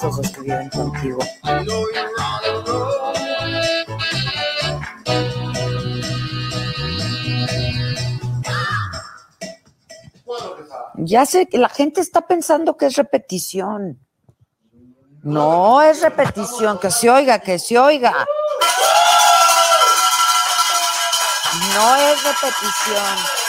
contigo. Ya sé que la gente está pensando que es repetición. No es repetición, que se oiga, que se oiga. No es repetición.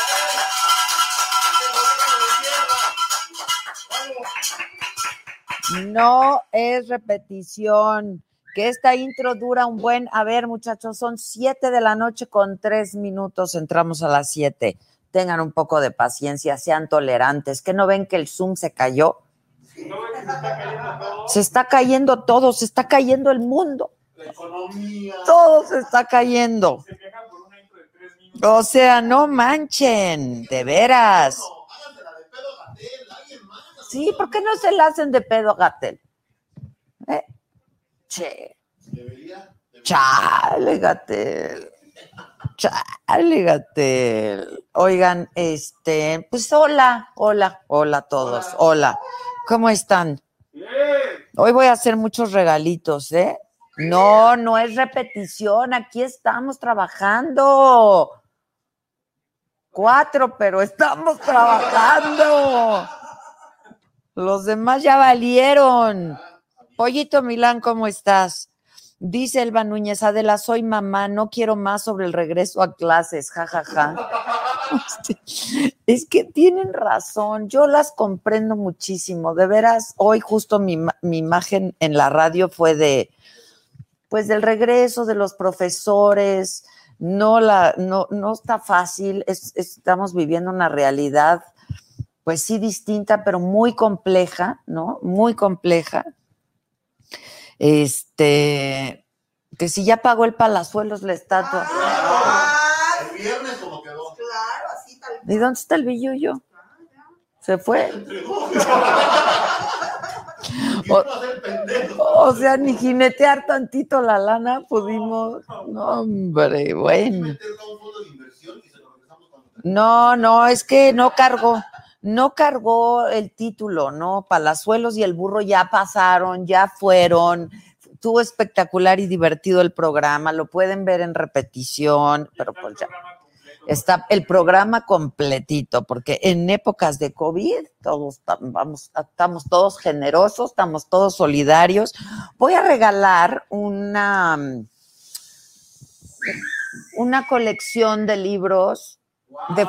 No es repetición. Que esta intro dura un buen. A ver, muchachos, son siete de la noche con tres minutos. Entramos a las siete. Tengan un poco de paciencia, sean tolerantes. ¿Que no ven que el Zoom se cayó? Se está cayendo todo, se está cayendo el mundo. Todo se está cayendo. O sea, no manchen, de veras. Sí, ¿por qué no se la hacen de pedo a Gatel? ¿Eh? Che. Chale, Gatel. Chale, Gatel. Oigan, este, pues hola, hola, hola a todos, hola. ¿Cómo están? Hoy voy a hacer muchos regalitos, ¿eh? No, no es repetición, aquí estamos trabajando. Cuatro, pero estamos trabajando. Los demás ya valieron. Pollito Milán, ¿cómo estás? Dice Elba Núñez, Adela, soy mamá, no quiero más sobre el regreso a clases, jajaja. Es que tienen razón, yo las comprendo muchísimo. De veras, hoy justo mi, mi imagen en la radio fue de, pues del regreso de los profesores, no la, no, no está fácil, es- estamos viviendo una realidad, pues sí distinta, pero muy compleja, ¿no? Muy compleja. Este, que si ya pagó el Palazuelos la estatua. El viernes como quedó. ¿Y dónde está el billullo? Se fue. O, o sea, ni jinetear tantito la lana pudimos. No, hombre, bueno. No, no, es que no cargó, no cargó el título, ¿no? Palazuelos y el burro ya pasaron, ya fueron. Estuvo espectacular y divertido el programa, lo pueden ver en repetición, pero pues ya. Está el programa completito, porque en épocas de COVID todos vamos, estamos todos generosos, estamos todos solidarios. Voy a regalar una, una colección de libros de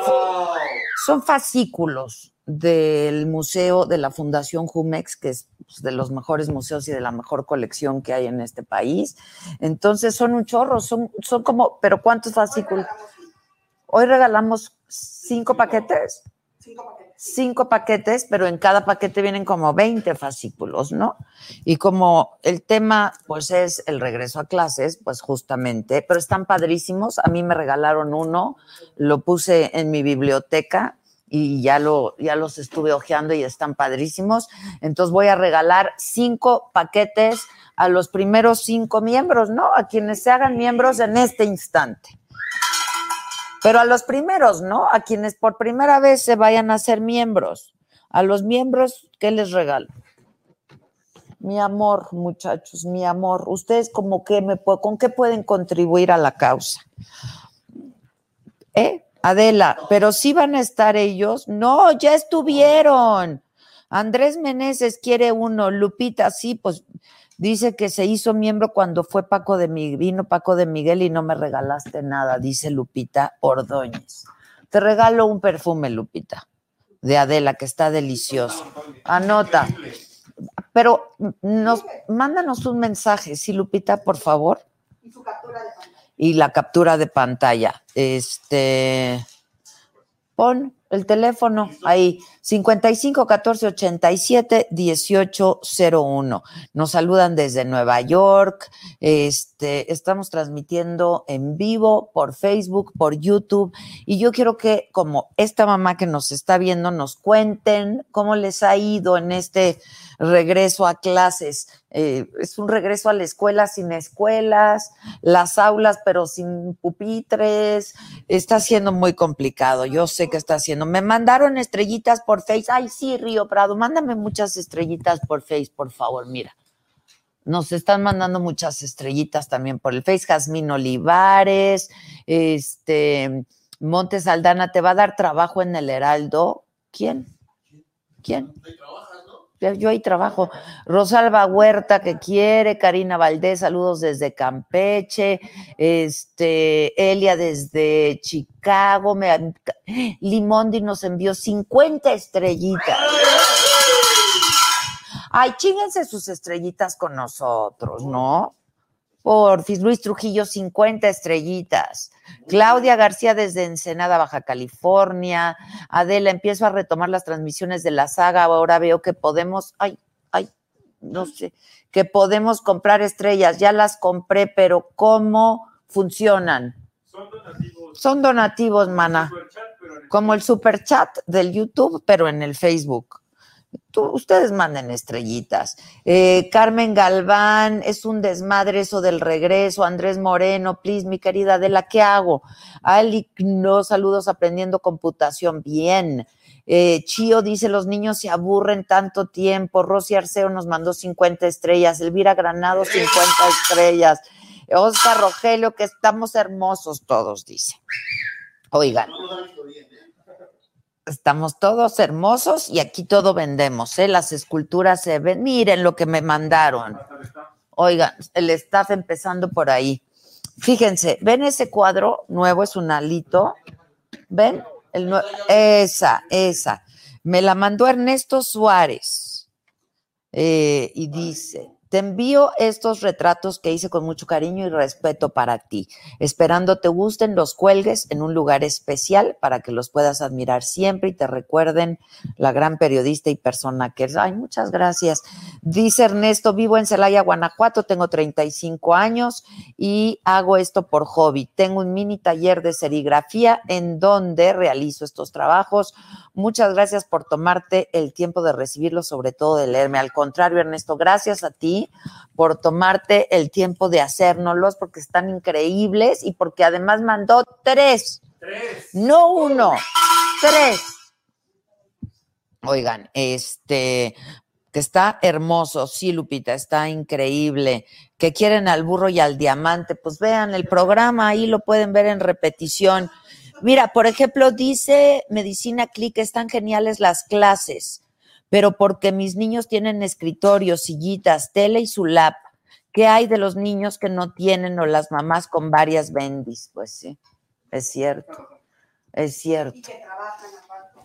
son fascículos del museo de la Fundación Jumex, que es pues, de los mejores museos y de la mejor colección que hay en este país. Entonces son un chorro, son, son como, pero ¿cuántos fascículos? Hoy regalamos cinco paquetes. Cinco paquetes, pero en cada paquete vienen como 20 fascículos, ¿no? Y como el tema, pues es el regreso a clases, pues justamente, pero están padrísimos. A mí me regalaron uno, lo puse en mi biblioteca y ya, lo, ya los estuve hojeando y están padrísimos. Entonces voy a regalar cinco paquetes a los primeros cinco miembros, ¿no? A quienes se hagan miembros en este instante. Pero a los primeros, ¿no? A quienes por primera vez se vayan a ser miembros. A los miembros, ¿qué les regalo? mi amor, muchachos, mi amor. Ustedes como que me con qué pueden contribuir a la causa. ¿Eh? Adela, pero sí van a estar ellos. No, ya estuvieron. Andrés Meneses quiere uno, Lupita, sí, pues dice que se hizo miembro cuando fue Paco de Miguel, vino Paco de Miguel y no me regalaste nada, dice Lupita Ordóñez. Te regalo un perfume, Lupita, de Adela, que está delicioso. Anota. Pero nos, mándanos un mensaje, sí, Lupita, por favor. Y su captura de pantalla. Y la captura de pantalla. Este, pon el teléfono ahí, 55 14 87 18 01. Nos saludan desde Nueva York. Este, estamos transmitiendo en vivo por Facebook, por YouTube. Y yo quiero que, como esta mamá que nos está viendo, nos cuenten cómo les ha ido en este regreso a clases. Eh, es un regreso a la escuela sin escuelas, las aulas pero sin pupitres. Está siendo muy complicado. Yo sé que está siendo. Me mandaron estrellitas por Face. Ay, sí, Río Prado, mándame muchas estrellitas por Face, por favor, mira. Nos están mandando muchas estrellitas también por el Face. Jazmín Olivares, este, Montes Aldana, ¿te va a dar trabajo en el Heraldo? ¿Quién? ¿Quién? Yo ahí trabajo. Rosalba Huerta que quiere, Karina Valdés, saludos desde Campeche, este, Elia desde Chicago, me, Limondi nos envió 50 estrellitas. Ay, chinguense sus estrellitas con nosotros, ¿no? Porfis, Luis Trujillo, 50 estrellitas. Claudia García desde Ensenada, Baja California. Adela, empiezo a retomar las transmisiones de la saga. Ahora veo que podemos, ay, ay, no sé, que podemos comprar estrellas. Ya las compré, pero ¿cómo funcionan? Son donativos. Son donativos, mana. Como el super chat del YouTube, pero en el Facebook ustedes manden estrellitas. Eh, Carmen Galván, es un desmadre eso del regreso. Andrés Moreno, please, mi querida Adela, ¿qué hago? Ali, no, saludos aprendiendo computación. Bien. Eh, Chío dice, los niños se aburren tanto tiempo. Rosy Arceo nos mandó 50 estrellas. Elvira Granado, 50 estrellas. Oscar Rogelio, que estamos hermosos todos, dice. Oigan estamos todos hermosos y aquí todo vendemos, ¿eh? Las esculturas se ven. Miren lo que me mandaron. Oigan, el staff empezando por ahí. Fíjense, ¿ven ese cuadro nuevo? Es un alito. ¿Ven? El esa, esa. Me la mandó Ernesto Suárez. Eh, y dice, te envío estos retratos que hice con mucho cariño y respeto para ti, esperando te gusten, los cuelgues en un lugar especial para que los puedas admirar siempre y te recuerden la gran periodista y persona que es. Ay, muchas gracias. Dice Ernesto, vivo en Celaya, Guanajuato, tengo 35 años y hago esto por hobby. Tengo un mini taller de serigrafía en donde realizo estos trabajos. Muchas gracias por tomarte el tiempo de recibirlo, sobre todo de leerme. Al contrario, Ernesto, gracias a ti por tomarte el tiempo de hacérnoslos, porque están increíbles y porque además mandó tres. Tres. No uno, tres. Oigan, este, que está hermoso, sí, Lupita, está increíble. Que quieren al burro y al diamante, pues vean el programa, ahí lo pueden ver en repetición. Mira, por ejemplo, dice Medicina Click, están geniales las clases pero porque mis niños tienen escritorio, sillitas, tele y su lap. ¿Qué hay de los niños que no tienen o las mamás con varias bendis? Pues sí, es cierto, es cierto.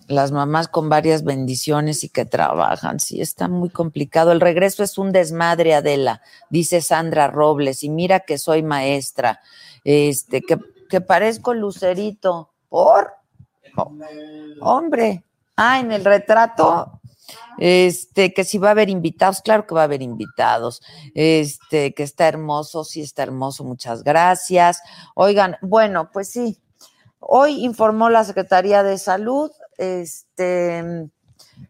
Las mamás con varias bendiciones y que trabajan, sí, está muy complicado. El regreso es un desmadre, Adela, dice Sandra Robles, y mira que soy maestra, este, que, que parezco lucerito, ¿por? hombre, ah, en el retrato, este, que si va a haber invitados, claro que va a haber invitados. Este, que está hermoso, sí está hermoso, muchas gracias. Oigan, bueno, pues sí. Hoy informó la Secretaría de Salud, este,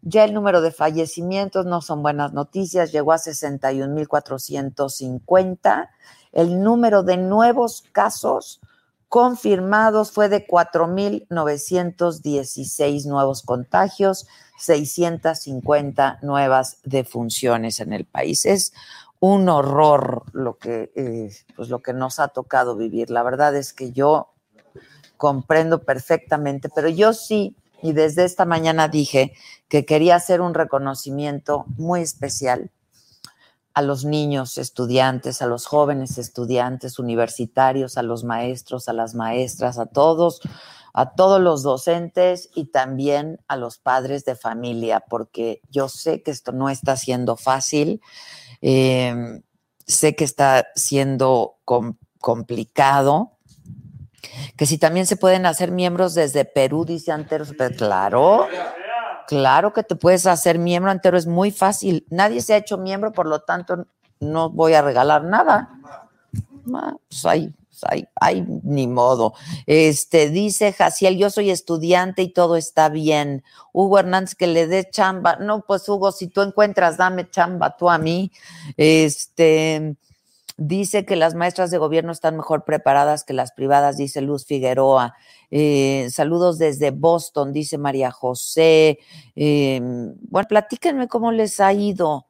ya el número de fallecimientos no son buenas noticias, llegó a 61.450. El número de nuevos casos confirmados fue de 4.916 nuevos contagios, 650 nuevas defunciones en el país. Es un horror lo que, eh, pues lo que nos ha tocado vivir. La verdad es que yo comprendo perfectamente, pero yo sí, y desde esta mañana dije que quería hacer un reconocimiento muy especial a los niños estudiantes, a los jóvenes estudiantes universitarios, a los maestros, a las maestras, a todos, a todos los docentes y también a los padres de familia, porque yo sé que esto no está siendo fácil, eh, sé que está siendo complicado, que si también se pueden hacer miembros desde Perú, dice Anteros, pero claro, claro que te puedes hacer miembro, Antero es muy fácil, nadie se ha hecho miembro, por lo tanto no voy a regalar nada. Pues ahí hay, ni modo. Este, dice Jaciel, yo soy estudiante y todo está bien. Hugo Hernández, que le dé chamba. No, pues Hugo, si tú encuentras, dame chamba tú a mí. Este, dice que las maestras de gobierno están mejor preparadas que las privadas, dice Luz Figueroa. Eh, saludos desde Boston, dice María José. Eh, bueno, platíquenme cómo les ha ido.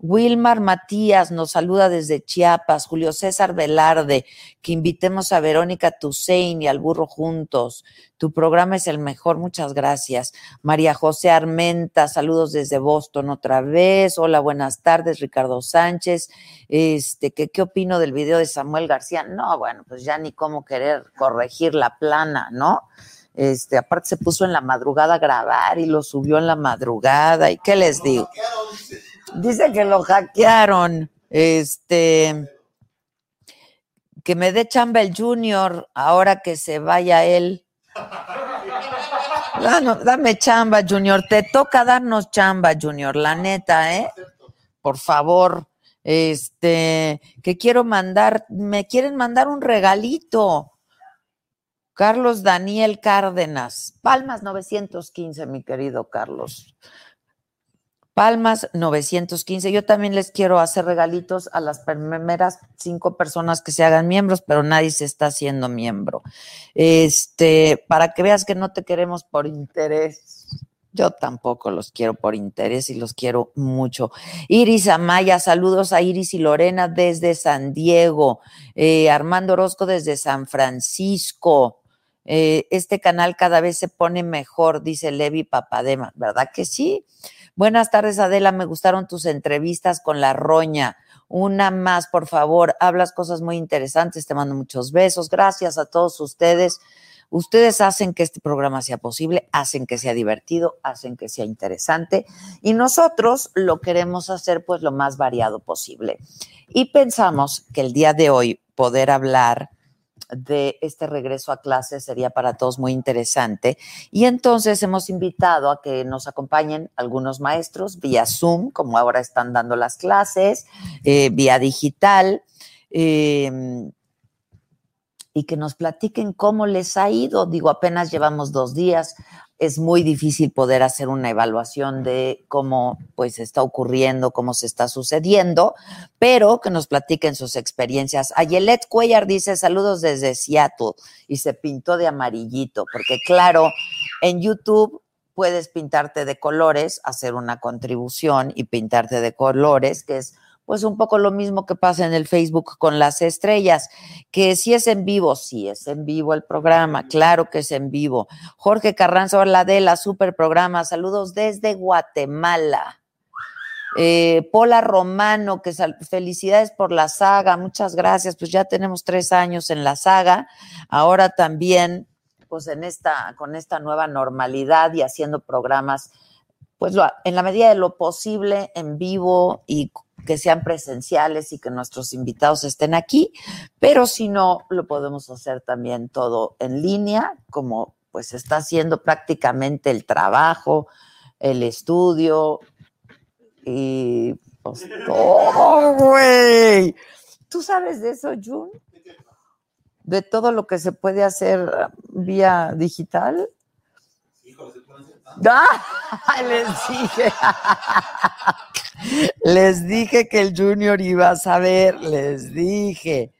Wilmar Matías nos saluda desde Chiapas, Julio César Velarde, que invitemos a Verónica Tusein y al burro juntos. Tu programa es el mejor, muchas gracias. María José Armenta, saludos desde Boston otra vez. Hola, buenas tardes, Ricardo Sánchez. Este, ¿qué, ¿qué opino del video de Samuel García? No, bueno, pues ya ni cómo querer corregir la plana, ¿no? Este, aparte se puso en la madrugada a grabar y lo subió en la madrugada. ¿Y qué les digo? Dice que lo hackearon. Este. Que me dé chamba el Junior ahora que se vaya él. dame chamba, Junior. Te toca darnos chamba, Junior. La neta, ¿eh? Por favor. Este, que quiero mandar, me quieren mandar un regalito. Carlos Daniel Cárdenas, Palmas 915, mi querido Carlos. Palmas 915. Yo también les quiero hacer regalitos a las primeras cinco personas que se hagan miembros, pero nadie se está haciendo miembro. Este, para que veas que no te queremos por interés. Yo tampoco los quiero por interés y los quiero mucho. Iris Amaya, saludos a Iris y Lorena desde San Diego. Eh, Armando Orozco desde San Francisco. Eh, este canal cada vez se pone mejor, dice Levi Papadema. ¿Verdad que sí? Buenas tardes, Adela. Me gustaron tus entrevistas con la roña. Una más, por favor. Hablas cosas muy interesantes. Te mando muchos besos. Gracias a todos ustedes. Ustedes hacen que este programa sea posible, hacen que sea divertido, hacen que sea interesante y nosotros lo queremos hacer pues lo más variado posible. Y pensamos que el día de hoy poder hablar de este regreso a clases sería para todos muy interesante. Y entonces hemos invitado a que nos acompañen algunos maestros vía Zoom, como ahora están dando las clases, eh, vía digital. Em, y que nos platiquen cómo les ha ido. Digo, apenas llevamos dos días, es muy difícil poder hacer una evaluación de cómo pues está ocurriendo, cómo se está sucediendo, pero que nos platiquen sus experiencias. Ayelet Cuellar dice saludos desde Seattle y se pintó de amarillito, porque claro, en YouTube puedes pintarte de colores, hacer una contribución y pintarte de colores, que es pues un poco lo mismo que pasa en el Facebook con las estrellas, que si es en vivo, sí es en vivo el programa, claro que es en vivo. Jorge Carranza la super programa, saludos desde Guatemala. Eh, Pola Romano, que felicidades por la saga, muchas gracias, pues ya tenemos tres años en la saga, ahora también, pues en esta, con esta nueva normalidad y haciendo programas, pues en la medida de lo posible en vivo y que sean presenciales y que nuestros invitados estén aquí, pero si no, lo podemos hacer también todo en línea, como pues está haciendo prácticamente el trabajo, el estudio y pues güey. ¿Tú sabes de eso, Jun? De todo lo que se puede hacer vía digital. ¡Ah! Les dije. les dije que el Junior iba a saber. Les dije.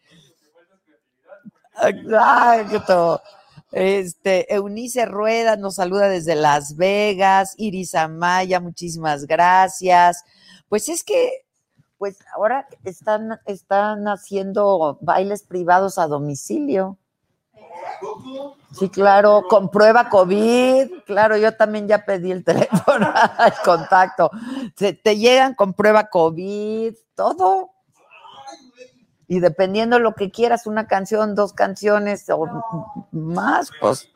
Exacto. Este, Eunice Rueda nos saluda desde Las Vegas, Iris Amaya, muchísimas gracias. Pues es que, pues ahora están, están haciendo bailes privados a domicilio. Sí, claro, con prueba COVID, claro, yo también ya pedí el teléfono, el contacto. Se, te llegan con prueba COVID, todo. Y dependiendo lo que quieras, una canción, dos canciones o más, pues.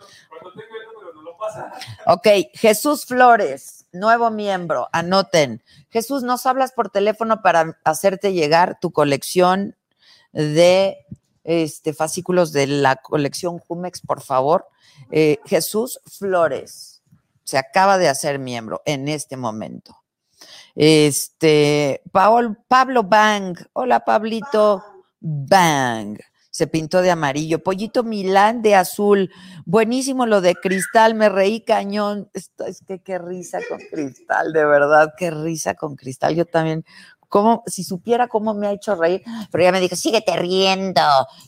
Ok, Jesús Flores, nuevo miembro, anoten. Jesús, nos hablas por teléfono para hacerte llegar tu colección de este, fascículos de la colección Jumex, por favor. Eh, Jesús Flores se acaba de hacer miembro en este momento. Este, Paul, Pablo Bang, hola Pablito. Bang. Se pintó de amarillo. Pollito Milán de azul. Buenísimo lo de cristal. Me reí cañón. Esto, es que qué risa con cristal, de verdad. Qué risa con cristal. Yo también como si supiera cómo me ha hecho reír, pero ella me dijo, síguete riendo,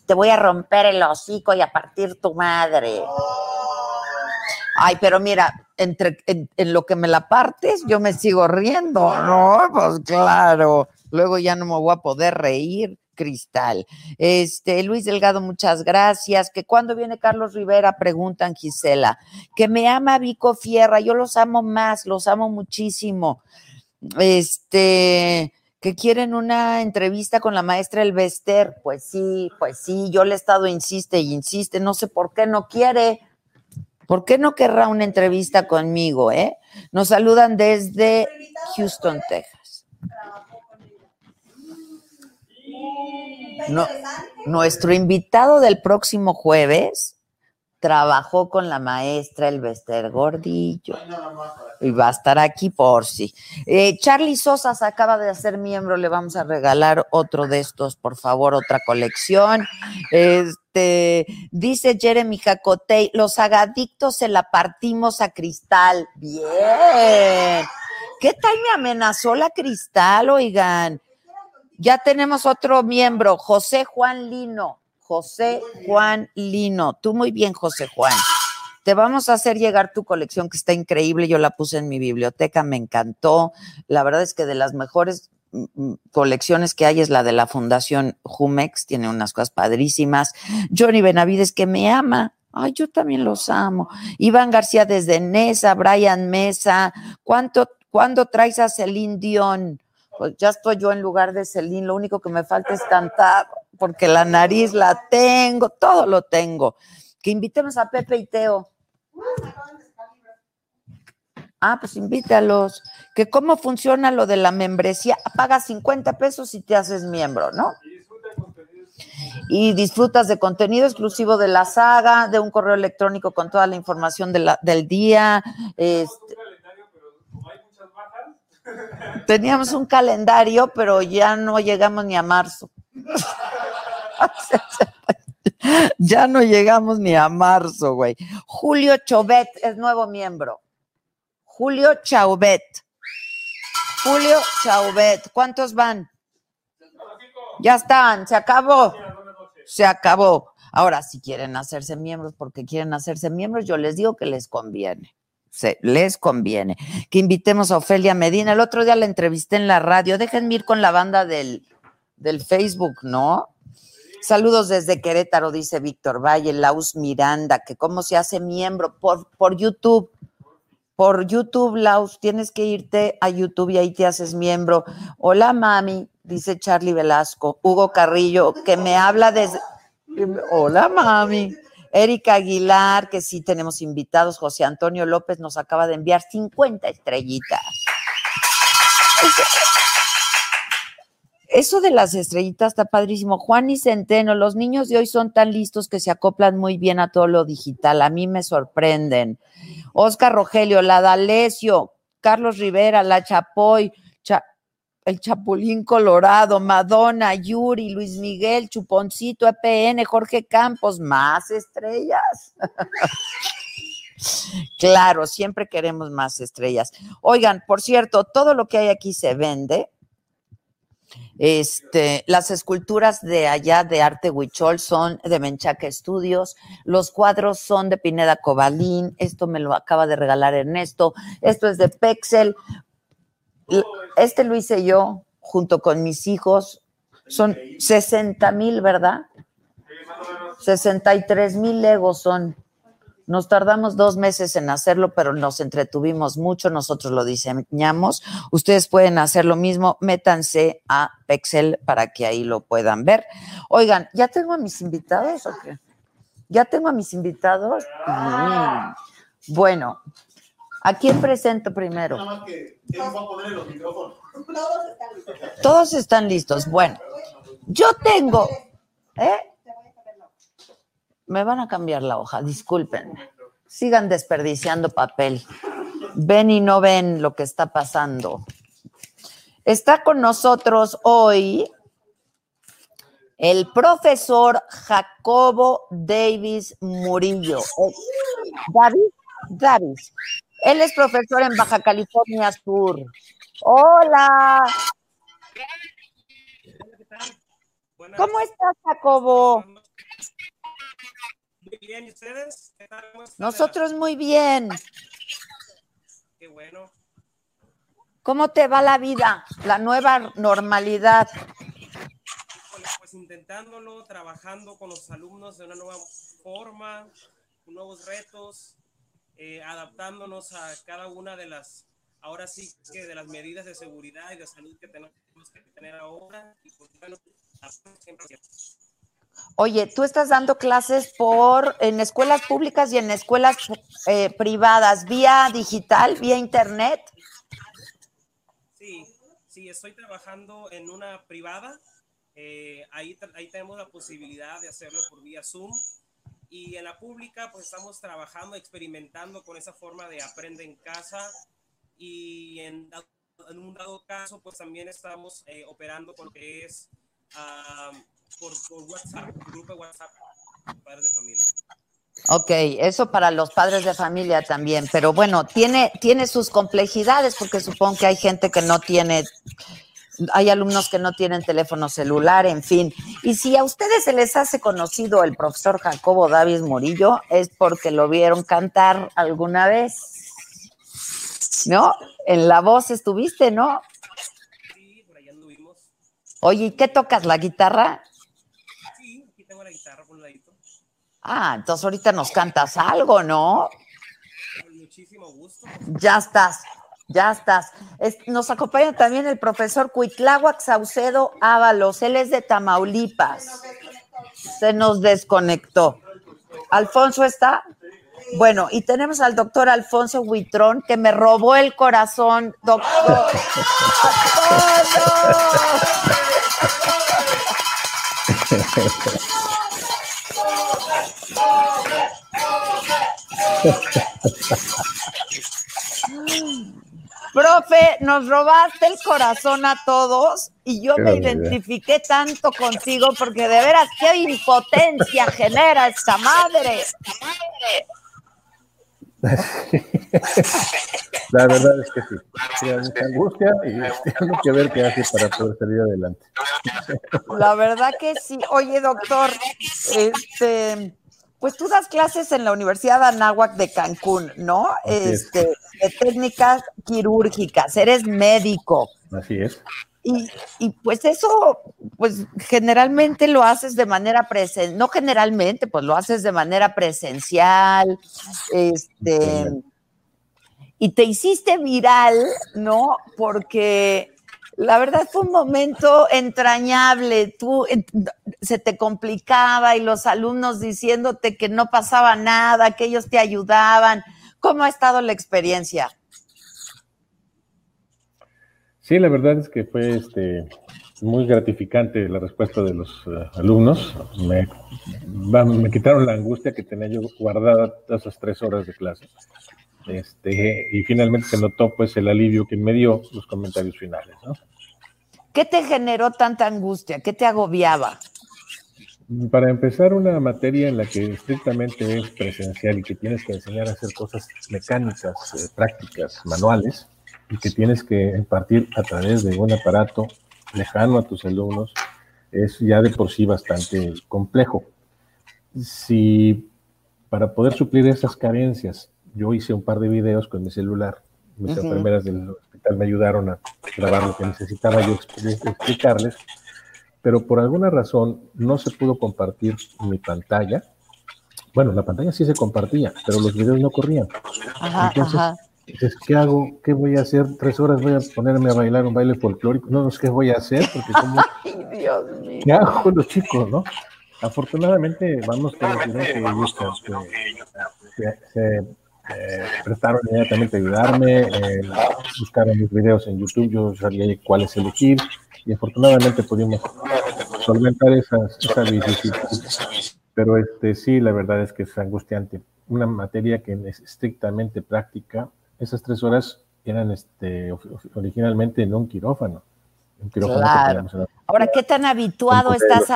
te voy a romper el hocico y a partir tu madre. Ay, pero mira, entre, en, en, lo que me la partes, yo me sigo riendo, ¿no? Pues claro, luego ya no me voy a poder reír. Cristal. Este, Luis Delgado, muchas gracias. Que cuando viene Carlos Rivera, preguntan Gisela. Que me ama Vico Fierra, yo los amo más, los amo muchísimo. Este, que quieren una entrevista con la maestra Elvester, pues sí, pues sí, yo le he estado insiste y insiste, no sé por qué no quiere. ¿Por qué no querrá una entrevista conmigo, eh? Nos saludan desde Houston, Texas. No, nuestro invitado del próximo jueves trabajó con la maestra Elvester Gordillo y va a estar aquí por si. Eh, Charlie Sosa se acaba de hacer miembro, le vamos a regalar otro de estos, por favor, otra colección. Este, dice Jeremy Jacotey, los agadictos se la partimos a Cristal. Bien. ¿Qué tal me amenazó la Cristal, oigan? Ya tenemos otro miembro, José Juan Lino. José Juan Lino. Tú muy bien, José Juan. Te vamos a hacer llegar tu colección que está increíble. Yo la puse en mi biblioteca, me encantó. La verdad es que de las mejores mm, mm, colecciones que hay es la de la Fundación Jumex, tiene unas cosas padrísimas. Johnny Benavides que me ama, Ay, yo también los amo. Iván García desde Nesa, Brian Mesa. ¿Cuánto, ¿Cuándo traes a Celine Dion? Pues ya estoy yo en lugar de Celine, lo único que me falta es cantar, porque la nariz la tengo, todo lo tengo. Que invitemos a Pepe y Teo. Ah, pues invítalos. Que cómo funciona lo de la membresía. Pagas 50 pesos y te haces miembro, ¿no? Y disfrutas de contenido exclusivo de la saga, de un correo electrónico con toda la información de la, del día. Este, Teníamos un calendario, pero ya no llegamos ni a marzo. ya no llegamos ni a marzo, güey. Julio Chauvet es nuevo miembro. Julio Chauvet. Julio Chauvet. ¿Cuántos van? Ya están, se acabó. Se acabó. Ahora, si quieren hacerse miembros porque quieren hacerse miembros, yo les digo que les conviene se, les conviene. Que invitemos a Ofelia Medina. El otro día la entrevisté en la radio. Déjenme ir con la banda del, del Facebook, ¿no? Saludos desde Querétaro, dice Víctor Valle, Laus Miranda, que cómo se hace miembro por, por YouTube. Por YouTube, Laus, tienes que irte a YouTube y ahí te haces miembro. Hola, mami, dice Charlie Velasco. Hugo Carrillo, que me habla desde. Hola, mami. Erika Aguilar, que sí tenemos invitados. José Antonio López nos acaba de enviar 50 estrellitas. Eso de las estrellitas está padrísimo. Juan y Centeno, los niños de hoy son tan listos que se acoplan muy bien a todo lo digital. A mí me sorprenden. Oscar Rogelio, la D'Alessio, Carlos Rivera, la Chapoy, el Chapulín Colorado, Madonna, Yuri, Luis Miguel, Chuponcito, EPN, Jorge Campos, más estrellas. claro, siempre queremos más estrellas. Oigan, por cierto, todo lo que hay aquí se vende. Este, las esculturas de allá de Arte Huichol son de Menchaca Estudios, los cuadros son de Pineda Cobalín, esto me lo acaba de regalar Ernesto, esto es de Pexel, este lo hice yo junto con mis hijos, son 60 mil, ¿verdad? 63 mil legos son. Nos tardamos dos meses en hacerlo, pero nos entretuvimos mucho, nosotros lo diseñamos. Ustedes pueden hacer lo mismo, métanse a Pexel para que ahí lo puedan ver. Oigan, ¿ya tengo a mis invitados o qué? ¿Ya tengo a mis invitados? Mm. Bueno, ¿a quién presento primero? Nada más que, ¿quién va a poner los micrófonos? Todos están listos. Bueno, yo tengo, ¿eh? Me van a cambiar la hoja, discúlpenme. Sigan desperdiciando papel. Ven y no ven lo que está pasando. Está con nosotros hoy el profesor Jacobo Davis Murillo. Davis, Davis. Él es profesor en Baja California Sur. Hola. ¿Cómo estás, Jacobo? Muy bien, ¿y ustedes? ¿Qué tal? ¿Cómo están? Nosotros muy bien. Qué bueno. ¿Cómo te va la vida? La nueva normalidad. Pues intentándolo, trabajando con los alumnos de una nueva forma, nuevos retos, eh, adaptándonos a cada una de las, ahora sí que de las medidas de seguridad y de salud que tenemos que tener ahora. Y pues bueno. Oye, tú estás dando clases por en escuelas públicas y en escuelas eh, privadas, vía digital, vía internet. Sí, sí, estoy trabajando en una privada. eh, ahí, ahí tenemos la posibilidad de hacerlo por vía Zoom. Y en la pública, pues estamos trabajando, experimentando con esa forma de aprende en casa. Y en, en un dado caso, pues también estamos eh, operando con lo que es ah, por, por WhatsApp, grupo WhatsApp, padres de familia. Ok, eso para los padres de familia también, pero bueno, tiene, tiene sus complejidades porque supongo que hay gente que no tiene, hay alumnos que no tienen teléfono celular, en fin. Y si a ustedes se les hace conocido el profesor Jacobo Davis Murillo, es porque lo vieron cantar alguna vez, ¿no? En La Voz estuviste, ¿no? Sí, por allá anduvimos. Oye, ¿y qué tocas? ¿La guitarra? Sí, aquí tengo la guitarra por un ladito. Ah, entonces ahorita nos cantas algo, ¿no? Con muchísimo gusto. Ya estás, ya estás. Es- nos acompaña también el profesor Cuitláhuac Saucedo Ábalos, él es de Tamaulipas. Se nos desconectó. ¿Alfonso está? Bueno, y tenemos al doctor Alfonso Huitrón, que me robó el corazón, doctor. Profe, nos robaste el corazón a todos y yo me identifiqué tanto contigo porque de veras qué impotencia genera esta madre. La verdad es que sí. Crea mucha angustia y que ver qué hace para poder salir adelante. La verdad que sí. Oye, doctor, este, pues tú das clases en la Universidad Anáhuac de Cancún, ¿no? Así es. Este, de técnicas quirúrgicas, eres médico. Así es. Y, y pues eso, pues generalmente lo haces de manera presencial, no generalmente, pues lo haces de manera presencial, este, y te hiciste viral, ¿no? Porque la verdad fue un momento entrañable, tú se te complicaba y los alumnos diciéndote que no pasaba nada, que ellos te ayudaban. ¿Cómo ha estado la experiencia? Sí, la verdad es que fue este, muy gratificante la respuesta de los eh, alumnos. Me, quitaron la angustia que tenía yo guardada esas tres horas de clase. Este, y finalmente se notó pues el alivio que me dio los comentarios finales. ¿no? ¿Qué te generó tanta angustia? ¿Qué te agobiaba? Para empezar, una materia en la que estrictamente es presencial y que tienes que enseñar a hacer cosas mecánicas, eh, prácticas, manuales, y que tienes que impartir a través de un aparato lejano a tus alumnos, es ya de por sí bastante complejo. Si para poder suplir esas carencias, yo hice un par de videos con mi celular, mis enfermeras del hospital me ayudaron a grabar lo que necesitaba yo explicarles, pero por alguna razón no se pudo compartir mi pantalla. Bueno, la pantalla sí se compartía, pero los videos no corrían. Entonces, ¿qué hago? ¿Qué voy a hacer? Tres horas voy a ponerme a bailar un baile folclórico. No, no sé qué voy a hacer, porque como... Ay, Dios mío. ¿Qué hago con los chicos, no? Afortunadamente, vamos con los que se, eh, prestaron inmediatamente a ayudarme, eh, buscaron mis videos en YouTube, yo sabía cuáles elegir y afortunadamente pudimos solventar esas, esas Pero este, sí, la verdad es que es angustiante. Una materia que es estrictamente práctica, esas tres horas eran este, originalmente en un quirófano. claro. Ahora, ¿qué tan habituado estás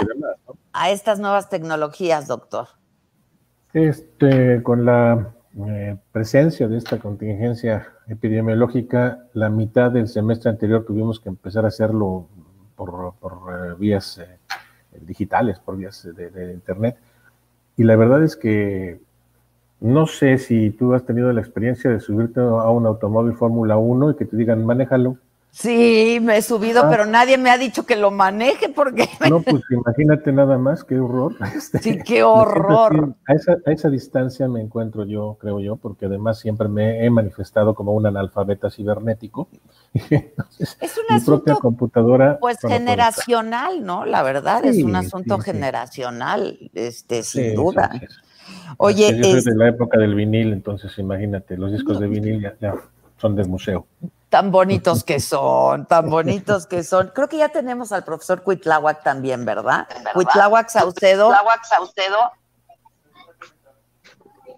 a, estas nuevas tecnologías, doctor? Este, con la eh, presencia de esta contingencia epidemiológica, la mitad del semestre anterior tuvimos que empezar a hacerlo por, eh, vías eh, digitales, por vías de, Internet. Y la verdad es que no sé si tú has tenido la experiencia de subirte a un automóvil Fórmula 1 y que te digan, manéjalo. Sí, me he subido, ah. pero nadie me ha dicho que lo maneje porque... No, pues imagínate nada más, qué horror. Este, sí, qué horror. A esa, a esa, distancia me encuentro yo, creo yo, porque además siempre me he manifestado como un analfabeta cibernético. es una mi propia computadora... Pues generacional, ¿no? La verdad, es un asunto generacional, este, sin duda. Oye, yo soy de la época del vinil, entonces imagínate, los discos de vinil ya son del museo. Tan bonitos que son, tan bonitos que son. Creo que ya tenemos al profesor Cuitláhuac también, ¿verdad? Cuitláhuac Saucedo. Saucedo.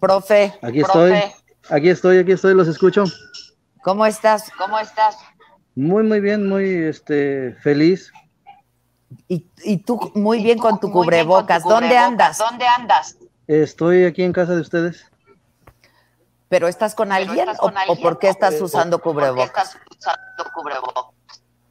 Profe. Aquí estoy. Aquí estoy, aquí estoy, los escucho. ¿Cómo estás? ¿Cómo estás? Muy, muy bien, muy este, feliz. Y, y tú muy bien con tu cubrebocas. ¿Dónde andas? ¿Dónde andas? Estoy aquí en casa de ustedes. ¿Pero estás con alguien, o, por qué estás usando cubrebocas?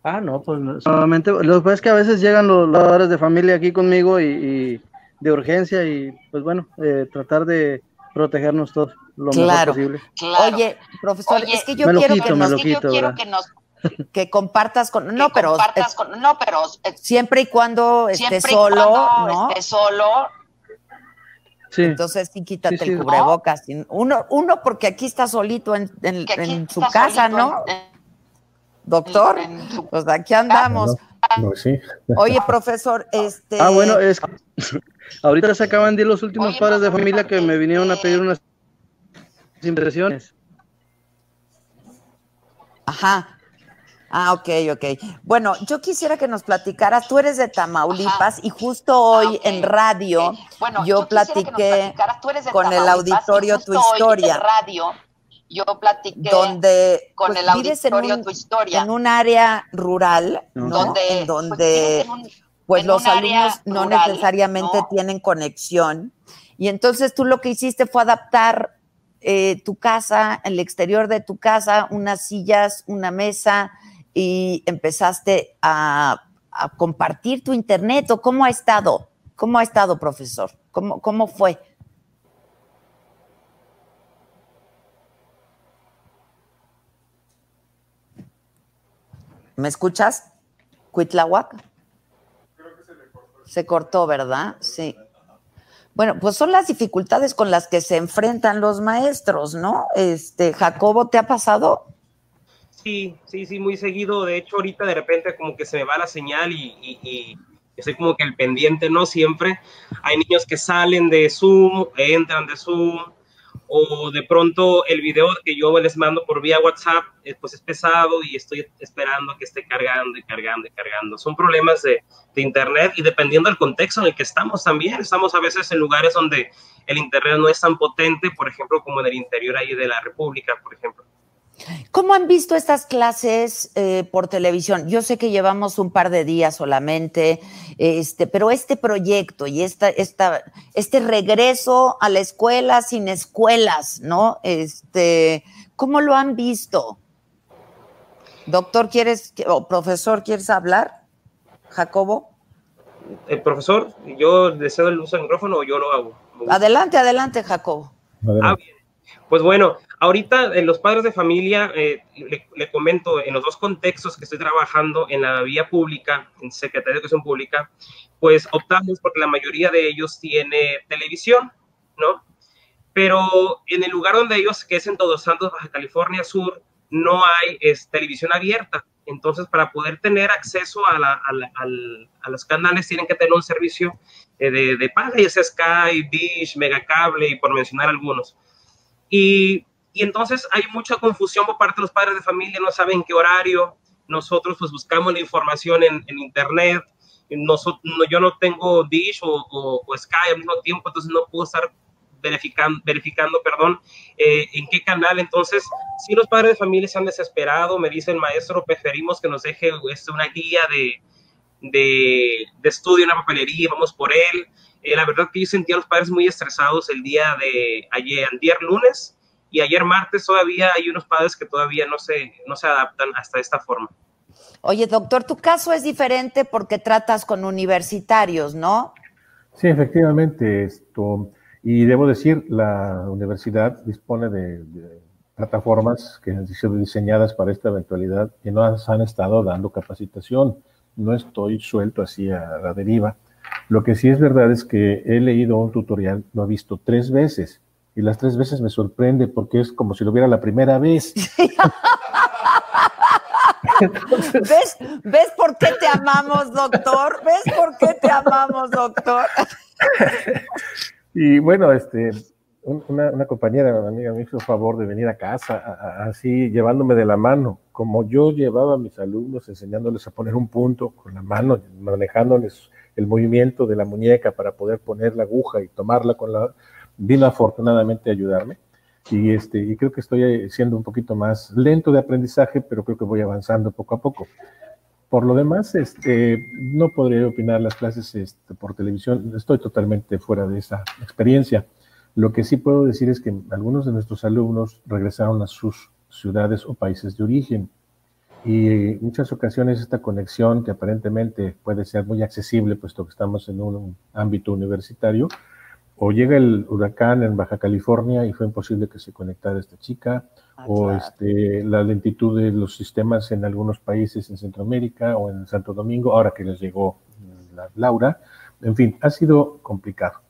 Ah, no, pues solamente lo que pasa es que a veces llegan los padres de familia aquí conmigo y, de urgencia y pues bueno, eh, tratar de protegernos todos lo mejor posible. Oye, profesor, es que yo quiero que nos, que compartas con no, pero eh, no, pero eh, siempre y cuando esté solo, ¿no? Esté solo, entonces sí quítate el cubrebocas. Uno, uno porque aquí está solito en, su casa, ¿no? Doctor, pues aquí andamos. Oye, profesor, este. Ah, bueno, es. Ahorita se acaban de ir los últimos padres de familia que me vinieron a pedir unas impresiones. Ajá. Ah, ok, ok. Bueno, yo quisiera que nos platicaras, tú eres de Tamaulipas y justo ah, hoy en radio yo, platiqué con el auditorio Tu Historia. En radio yo platiqué donde con pues, el auditorio Tu Historia. En un área rural, Donde, en donde pues, los alumnos no necesariamente tienen conexión. Y entonces tú lo que hiciste fue adaptar eh, tu casa, el exterior de tu casa, unas sillas, una mesa, y empezaste a, compartir tu internet o cómo ha estado? ¿Cómo ha estado, profesor? ¿Cómo, cómo fue? ¿Me escuchas? ¿Cuitlahuac? Creo que se le cortó. Se cortó, ¿verdad? Sí. Bueno, pues son las dificultades con las que se enfrentan los maestros, ¿no? Este, Jacobo, ¿te ha pasado? Sí, sí, sí, muy seguido. De hecho, ahorita de repente como que se me va la señal y, y, soy como que el pendiente, no siempre. Hay niños que salen de Zoom, entran de Zoom, o de pronto el video que yo les mando por vía WhatsApp, eh, pues es pesado y estoy esperando que esté cargando y cargando y cargando. Son problemas de, de, Internet y dependiendo del contexto en el que estamos también. Estamos a veces en lugares donde el Internet no es tan potente, por ejemplo, como en el interior ahí de la República, por ejemplo. ¿Cómo han visto estas clases eh, por televisión? Yo sé que llevamos un par de días solamente, este, pero este proyecto y esta, esta, este regreso a la escuela sin escuelas, ¿no? Este, ¿Cómo lo han visto? Doctor, ¿quieres, o profesor, ¿quieres hablar? Jacobo? El profesor, yo deseo el uso del micrófono o yo lo hago. Adelante, adelante, Jacobo. Ah, pues bueno, ahorita en los padres de familia, eh, le, comento, en los dos contextos que estoy trabajando en la vía pública, en Secretaría de Educación Pública, pues optamos porque la mayoría de ellos tiene televisión, ¿no? Pero en el lugar donde ellos, que es en Todos Santos, Baja California Sur, no hay televisión abierta. Entonces, para poder tener acceso a, los canales, tienen que tener un servicio eh, de, de paga, Sky, Dish, Megacable, y por mencionar algunos. Y, y, entonces hay mucha confusión por parte de los padres de familia, no saben qué horario. Nosotros pues buscamos la información en, en internet. No, yo no tengo Dish o, o, Sky al mismo tiempo, entonces no puedo estar verificando, verificando perdón, eh, en qué canal. Entonces, si los padres de familia se han desesperado, me dice el maestro, preferimos que nos deje este, una guía de, de, de estudio, una papelería, vamos por él. Eh, la verdad que yo sentía a los padres muy estresados el día de ayer, ayer lunes y ayer martes todavía hay unos padres que todavía no se, no se adaptan hasta esta forma. Oye, doctor, tu caso es diferente porque tratas con universitarios, ¿no? Sí, efectivamente, esto, y debo decir, la universidad dispone de, de plataformas que han sido diseñadas para esta eventualidad y nos han estado dando capacitación. No estoy suelto así a la deriva. Lo que sí es verdad es que he leído un tutorial, lo he visto tres veces y las tres veces me sorprende porque es como si lo viera la primera vez. ¿Ves, ¿Ves por qué te amamos, doctor? ¿Ves por qué te amamos, doctor? y bueno, este, una, una, compañera, una amiga me hizo favor de venir a casa así llevándome de la mano, como yo llevaba a mis alumnos enseñándoles a poner un punto con la mano, manejándoles el movimiento de la muñeca para poder poner la aguja y tomarla con la... Vino afortunadamente a ayudarme y, este, y creo que estoy siendo un poquito más lento de aprendizaje, pero creo que voy avanzando poco a poco. Por lo demás, este, no podría opinar las clases este, por televisión, estoy totalmente fuera de esa experiencia. Lo que sí puedo decir es que algunos de nuestros alumnos regresaron a sus ciudades o países de origen y en muchas ocasiones esta conexión que aparentemente puede ser muy accesible puesto que estamos en un ámbito universitario o llega el huracán en Baja California y fue imposible que se conectara esta chica ah, o claro. este, la lentitud de los sistemas en algunos países en Centroamérica o en Santo Domingo ahora que les llegó la Laura en fin ha sido complicado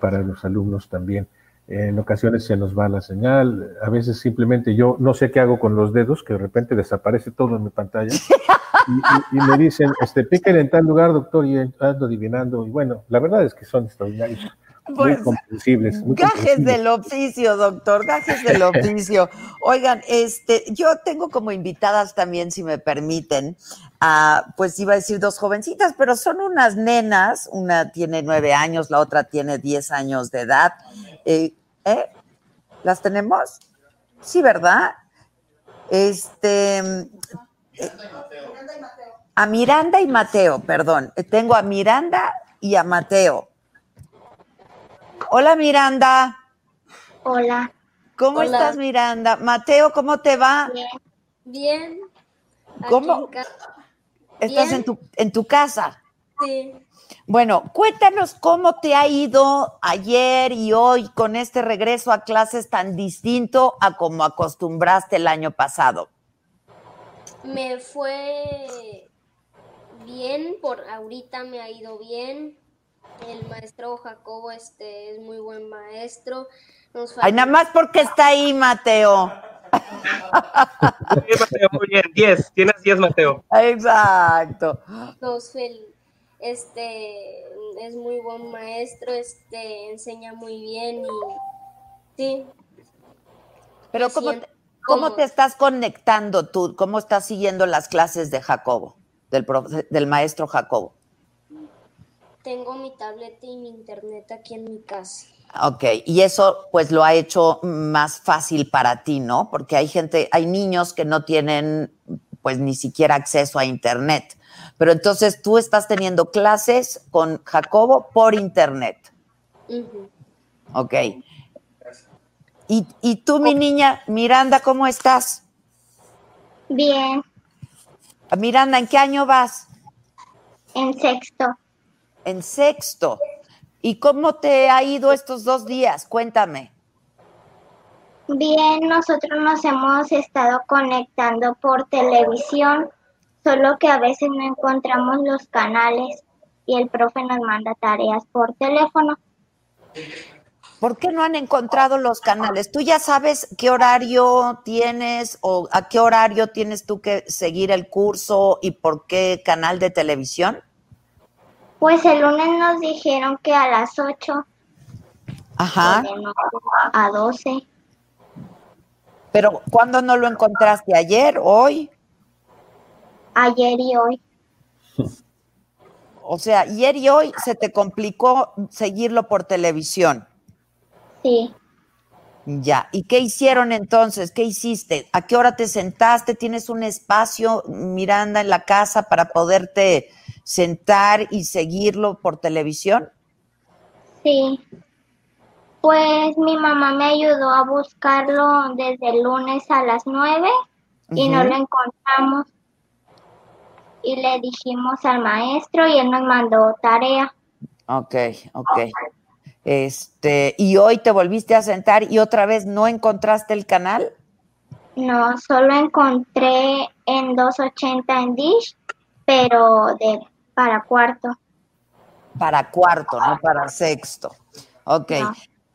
para los alumnos también en ocasiones se nos va la señal, a veces simplemente yo no sé qué hago con los dedos, que de repente desaparece todo en mi pantalla, y, y, y me dicen, este, piquen en tal lugar, doctor, y ando adivinando, y bueno, la verdad es que son extraordinarios. Pues, muy comprensibles. Muy gajes comprensibles. del oficio, doctor, gajes del oficio. Oigan, este, yo tengo como invitadas también, si me permiten, a, pues iba a decir dos jovencitas, pero son unas nenas, una tiene nueve años, la otra tiene diez años de edad. Eh, ¿eh? ¿Las tenemos? Sí, ¿verdad? Este. Eh, a Miranda y Mateo, perdón. Tengo a Miranda y a Mateo. Hola, Miranda. Hola. ¿Cómo Hola. estás, Miranda? Mateo, ¿cómo te va? Bien. Bien. ¿Cómo? ¿Estás Bien. en tu, en tu casa? Sí. Bueno, cuéntanos cómo te ha ido ayer y hoy con este regreso a clases tan distinto a como acostumbraste el año pasado. Me fue bien, por ahorita me ha ido bien. El maestro Jacobo este es muy buen maestro. Nos Ay, nada más porque está ahí, Mateo. Bien, Mateo, muy bien, 10, tienes 10, Mateo. Exacto. fel- este es muy buen maestro, este enseña muy bien y sí, Pero ¿cómo te, cómo te estás conectando tú? ¿Cómo estás siguiendo las clases de Jacobo, del, profe- del maestro Jacobo? Tengo mi tableta y mi internet aquí en mi casa. Ok, y eso pues lo ha hecho más fácil para ti, ¿no? Porque hay gente, hay niños que no tienen pues ni siquiera acceso a internet. Pero entonces tú estás teniendo clases con Jacobo por internet. Ujú. Ok. Y, y tú, mi niña, Miranda, ¿cómo estás? Bien, Miranda, ¿en qué año vas? En sexto. En sexto. ¿Y cómo te ha ido estos dos días? Cuéntame. Bien, nosotros nos hemos estado conectando por televisión, solo que a veces no encontramos los canales y el profe nos manda tareas por teléfono. ¿Por qué no han encontrado los canales? ¿Tú ya sabes qué horario tienes o a qué horario tienes tú que seguir el curso y por qué canal de televisión? Pues el lunes nos dijeron que a las 8. Ajá. A 12. Pero ¿cuándo no lo encontraste? ¿Ayer? ¿Hoy? Ayer y hoy. O sea, ayer y hoy se te complicó seguirlo por televisión. Sí. Ya, ¿y qué hicieron entonces? ¿Qué hiciste? ¿A qué hora te sentaste? ¿Tienes un espacio, Miranda, en la casa para poderte sentar y seguirlo por televisión? Sí. Pues mi mamá me ayudó a buscarlo desde el lunes a las nueve y no lo encontramos. Y le dijimos al maestro y él nos mandó tarea. Ok, ok. Este, ¿y hoy te volviste a sentar y otra vez no encontraste el canal? No, solo encontré en 280 en Dish, pero de para cuarto. Para cuarto, no para sexto. Ok.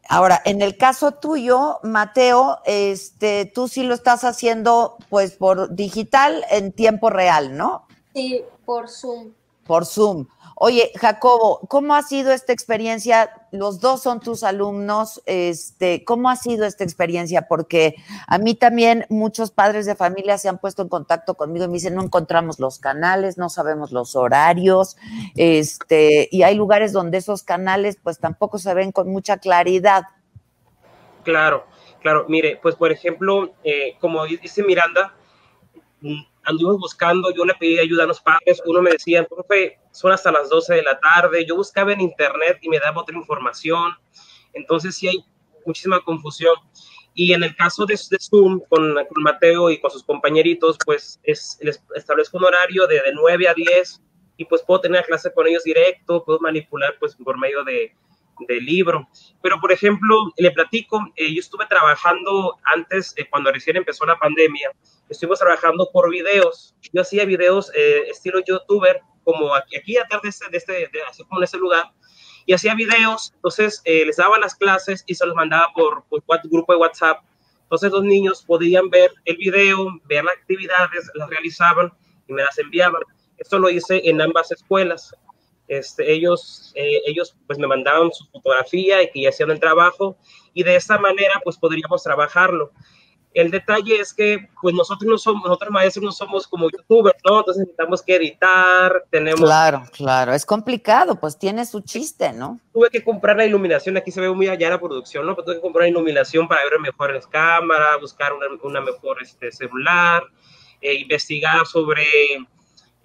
Ahora, en el caso tuyo, Mateo, este, tú sí lo estás haciendo pues por digital en tiempo real, ¿no? Sí, por Zoom. Por Zoom. Oye, Jacobo, ¿cómo ha sido esta experiencia? Los dos son tus alumnos. Este, ¿Cómo ha sido esta experiencia? Porque a mí también muchos padres de familia se han puesto en contacto conmigo y me dicen, no encontramos los canales, no sabemos los horarios, este, y hay lugares donde esos canales pues tampoco se ven con mucha claridad. Claro, claro. Mire, pues por ejemplo, eh, como dice Miranda, anduvimos buscando, yo le pedí ayuda a los padres, uno me decía, profe, son hasta las 12 de la tarde, yo buscaba en internet y me daba otra información, entonces sí hay muchísima confusión. Y en el caso de, Zoom, con, Mateo y con sus compañeritos, pues es, les establezco un horario de, de 9 a 10 y pues puedo tener clase con ellos directo, puedo manipular pues por medio de, del libro. Pero, por ejemplo, le platico, eh, yo estuve trabajando antes, eh, cuando recién empezó la pandemia, estuvimos trabajando por videos. Yo hacía videos eh, estilo youtuber, como aquí, aquí atrás de este, de este, de, como en ese lugar, y hacía videos, entonces les daba las clases y se los mandaba por, por grupo de WhatsApp. Entonces los niños podían ver el video, ver las actividades, las realizaban y me las enviaban. Esto lo hice en ambas escuelas. Este, ellos, eh, ellos pues me mandaban su fotografía y que ya hacían el trabajo y de esta manera pues podríamos trabajarlo. El detalle es que pues nosotros no somos, nosotros maestros no somos como youtubers, ¿no? Entonces necesitamos que editar, tenemos... Claro, claro, es complicado, pues tiene su chiste, ¿no? Tuve que comprar la iluminación, aquí se ve muy allá la producción, ¿no? Pero tuve que comprar iluminación para ver mejor las cámaras, buscar una, una mejor este, celular, eh, investigar sobre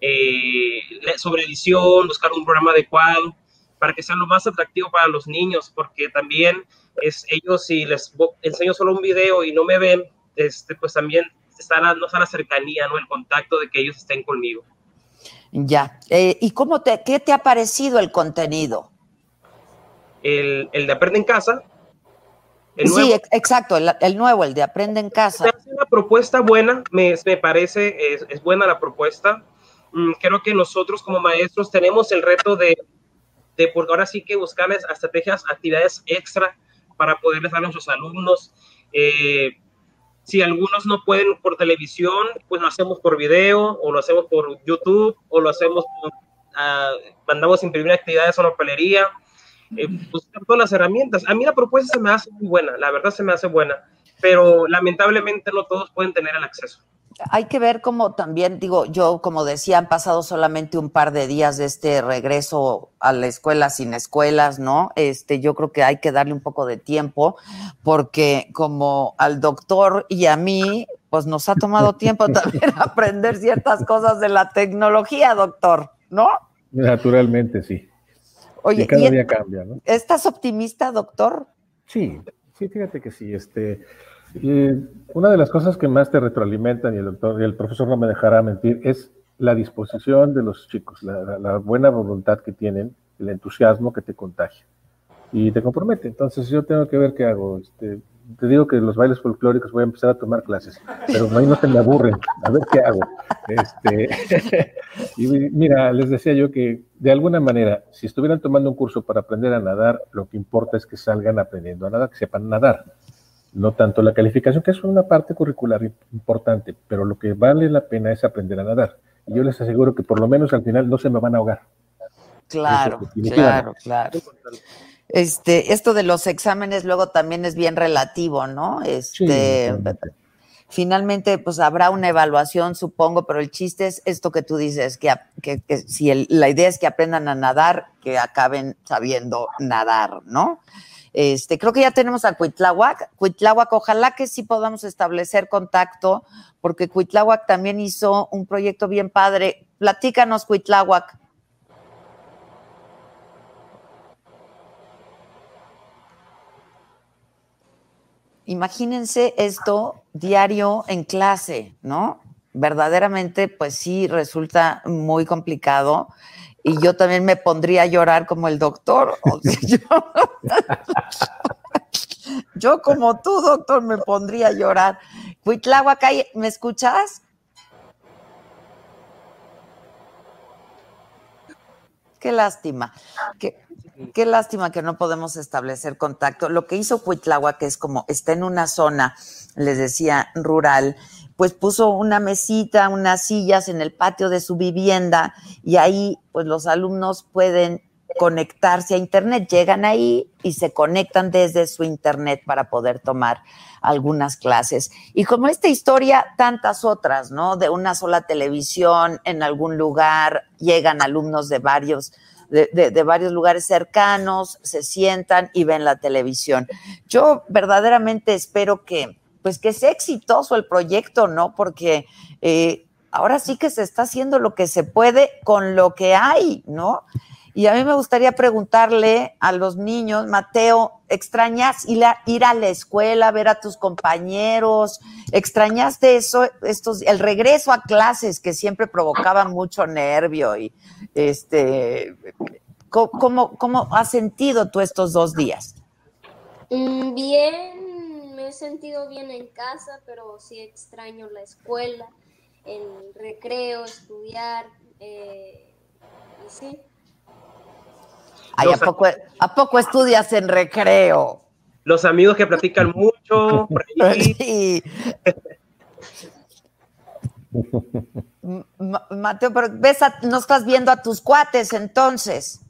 eh, sobre edición, buscar un programa adecuado para que sea lo más atractivo para los niños, porque también es ellos si les enseño solo un video y no me ven, este, pues también están no está la cercanía, ¿no? El contacto de que ellos estén conmigo. Ya. Eh, ¿Y cómo te, qué te ha parecido el contenido? El, el de Aprende en Casa. sí, exacto, el, nuevo, el de Aprende en Casa. Es una propuesta buena, me, me parece, es, es, buena la propuesta. Mm, creo que nosotros como maestros tenemos el reto de, de por ahora sí que buscarles estrategias, actividades extra para poderles dar a nuestros alumnos. Eh, si algunos no pueden por televisión, pues lo hacemos por video, o lo hacemos por YouTube, o lo hacemos por, uh, mandamos imprimir actividades en la papelería, eh, buscar todas las herramientas. A mí la propuesta se me hace muy buena, la verdad se me hace buena, pero lamentablemente no todos pueden tener el acceso hay que ver cómo también, digo, yo como decía, han pasado solamente un par de días de este regreso a la escuela sin escuelas, ¿no? Este, yo creo que hay que darle un poco de tiempo, porque como al doctor y a mí, pues nos ha tomado tiempo también aprender ciertas cosas de la tecnología, doctor, ¿no? Naturalmente, sí. Oye, y cada día cambia, ¿no? ¿Estás optimista, doctor? Sí, sí, fíjate que sí, este y una de las cosas que más te retroalimentan, y el doctor y el profesor no me dejará mentir, es la disposición de los chicos, la, buena voluntad que tienen, el entusiasmo que te contagia y te compromete. Entonces yo tengo que ver qué hago. Este, te digo que los bailes folclóricos voy a empezar a tomar clases, pero ahí no se me aburren. A ver qué hago. Este, y mira, les decía yo que de alguna manera, si estuvieran tomando un curso para aprender a nadar, lo que importa es que salgan aprendiendo a nadar, que sepan nadar. No tanto la calificación, que es una parte curricular importante, pero lo que vale la pena es aprender a nadar. Y yo les aseguro que por lo menos al final no se me van a ahogar. Claro, claro, claro. Este, esto de los exámenes luego también es bien relativo, ¿no? Este, finalmente, pues habrá una evaluación, supongo, pero el chiste es esto que tú dices, que, que, si la idea es que aprendan a nadar, que acaben sabiendo nadar, ¿no? Este, creo que ya tenemos a Cuitláhuac. Cuitláhuac, ojalá que sí podamos establecer contacto, porque Cuitláhuac también hizo un proyecto bien padre. Platícanos, Cuitláhuac. Imagínense esto diario en clase, ¿no? Verdaderamente, pues sí, resulta muy complicado. Y yo también me pondría a llorar como el doctor. yo, como tú, doctor, me pondría a llorar. Cuitláhuac, ¿me escuchas? Qué lástima. Qué, qué, lástima que no podemos establecer contacto. Lo que hizo Cuitlagua, que es como está en una zona, les decía, rural, pues puso una mesita, unas sillas en el patio de su vivienda y ahí pues los alumnos pueden conectarse a internet, llegan ahí y se conectan desde su internet para poder tomar algunas clases. Y como esta historia, tantas otras, ¿no? De una sola televisión en algún lugar, llegan alumnos de varios, de, de, varios lugares cercanos, se sientan y ven la televisión. Yo verdaderamente espero que, pues que sea exitoso el proyecto, ¿no? Porque eh, ahora sí que se está haciendo lo que se puede con lo que hay, ¿no? Y a mí me gustaría preguntarle a los niños, Mateo, ¿extrañas ir a, ir a la escuela, ver a tus compañeros? ¿Extrañaste eso, estos, el regreso a clases que siempre provocaba mucho nervio? Y este, ¿cómo, cómo has sentido tú estos dos días? Mm, bien, me he sentido bien en casa, pero sí extraño la escuela, el recreo, estudiar, eh, y sí. ¿a, poco, ¿A poco estudias en recreo? Los amigos que platican mucho. Sí. Mateo, pero ves no estás viendo a tus cuates entonces.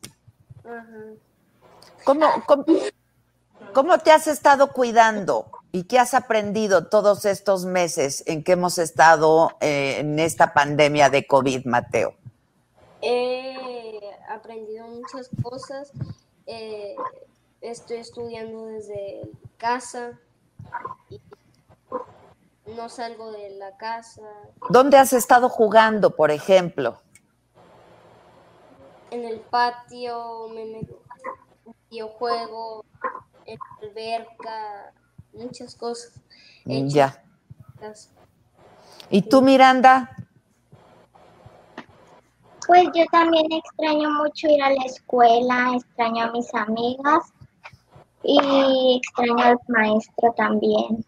¿Cómo, cómo, te has estado cuidando y qué has aprendido todos estos meses en que hemos estado eh, en esta pandemia de COVID, Mateo? Eh, aprendido muchas cosas. Eh, estoy estudiando desde casa. Y no salgo de la casa. ¿Dónde has estado jugando, por ejemplo? En el patio, me meto videojuego, en la alberca, muchas cosas. Ya. ¿Y tú, Miranda? Pues yo también extraño mucho ir a la escuela, extraño a mis amigas y extraño al maestro también.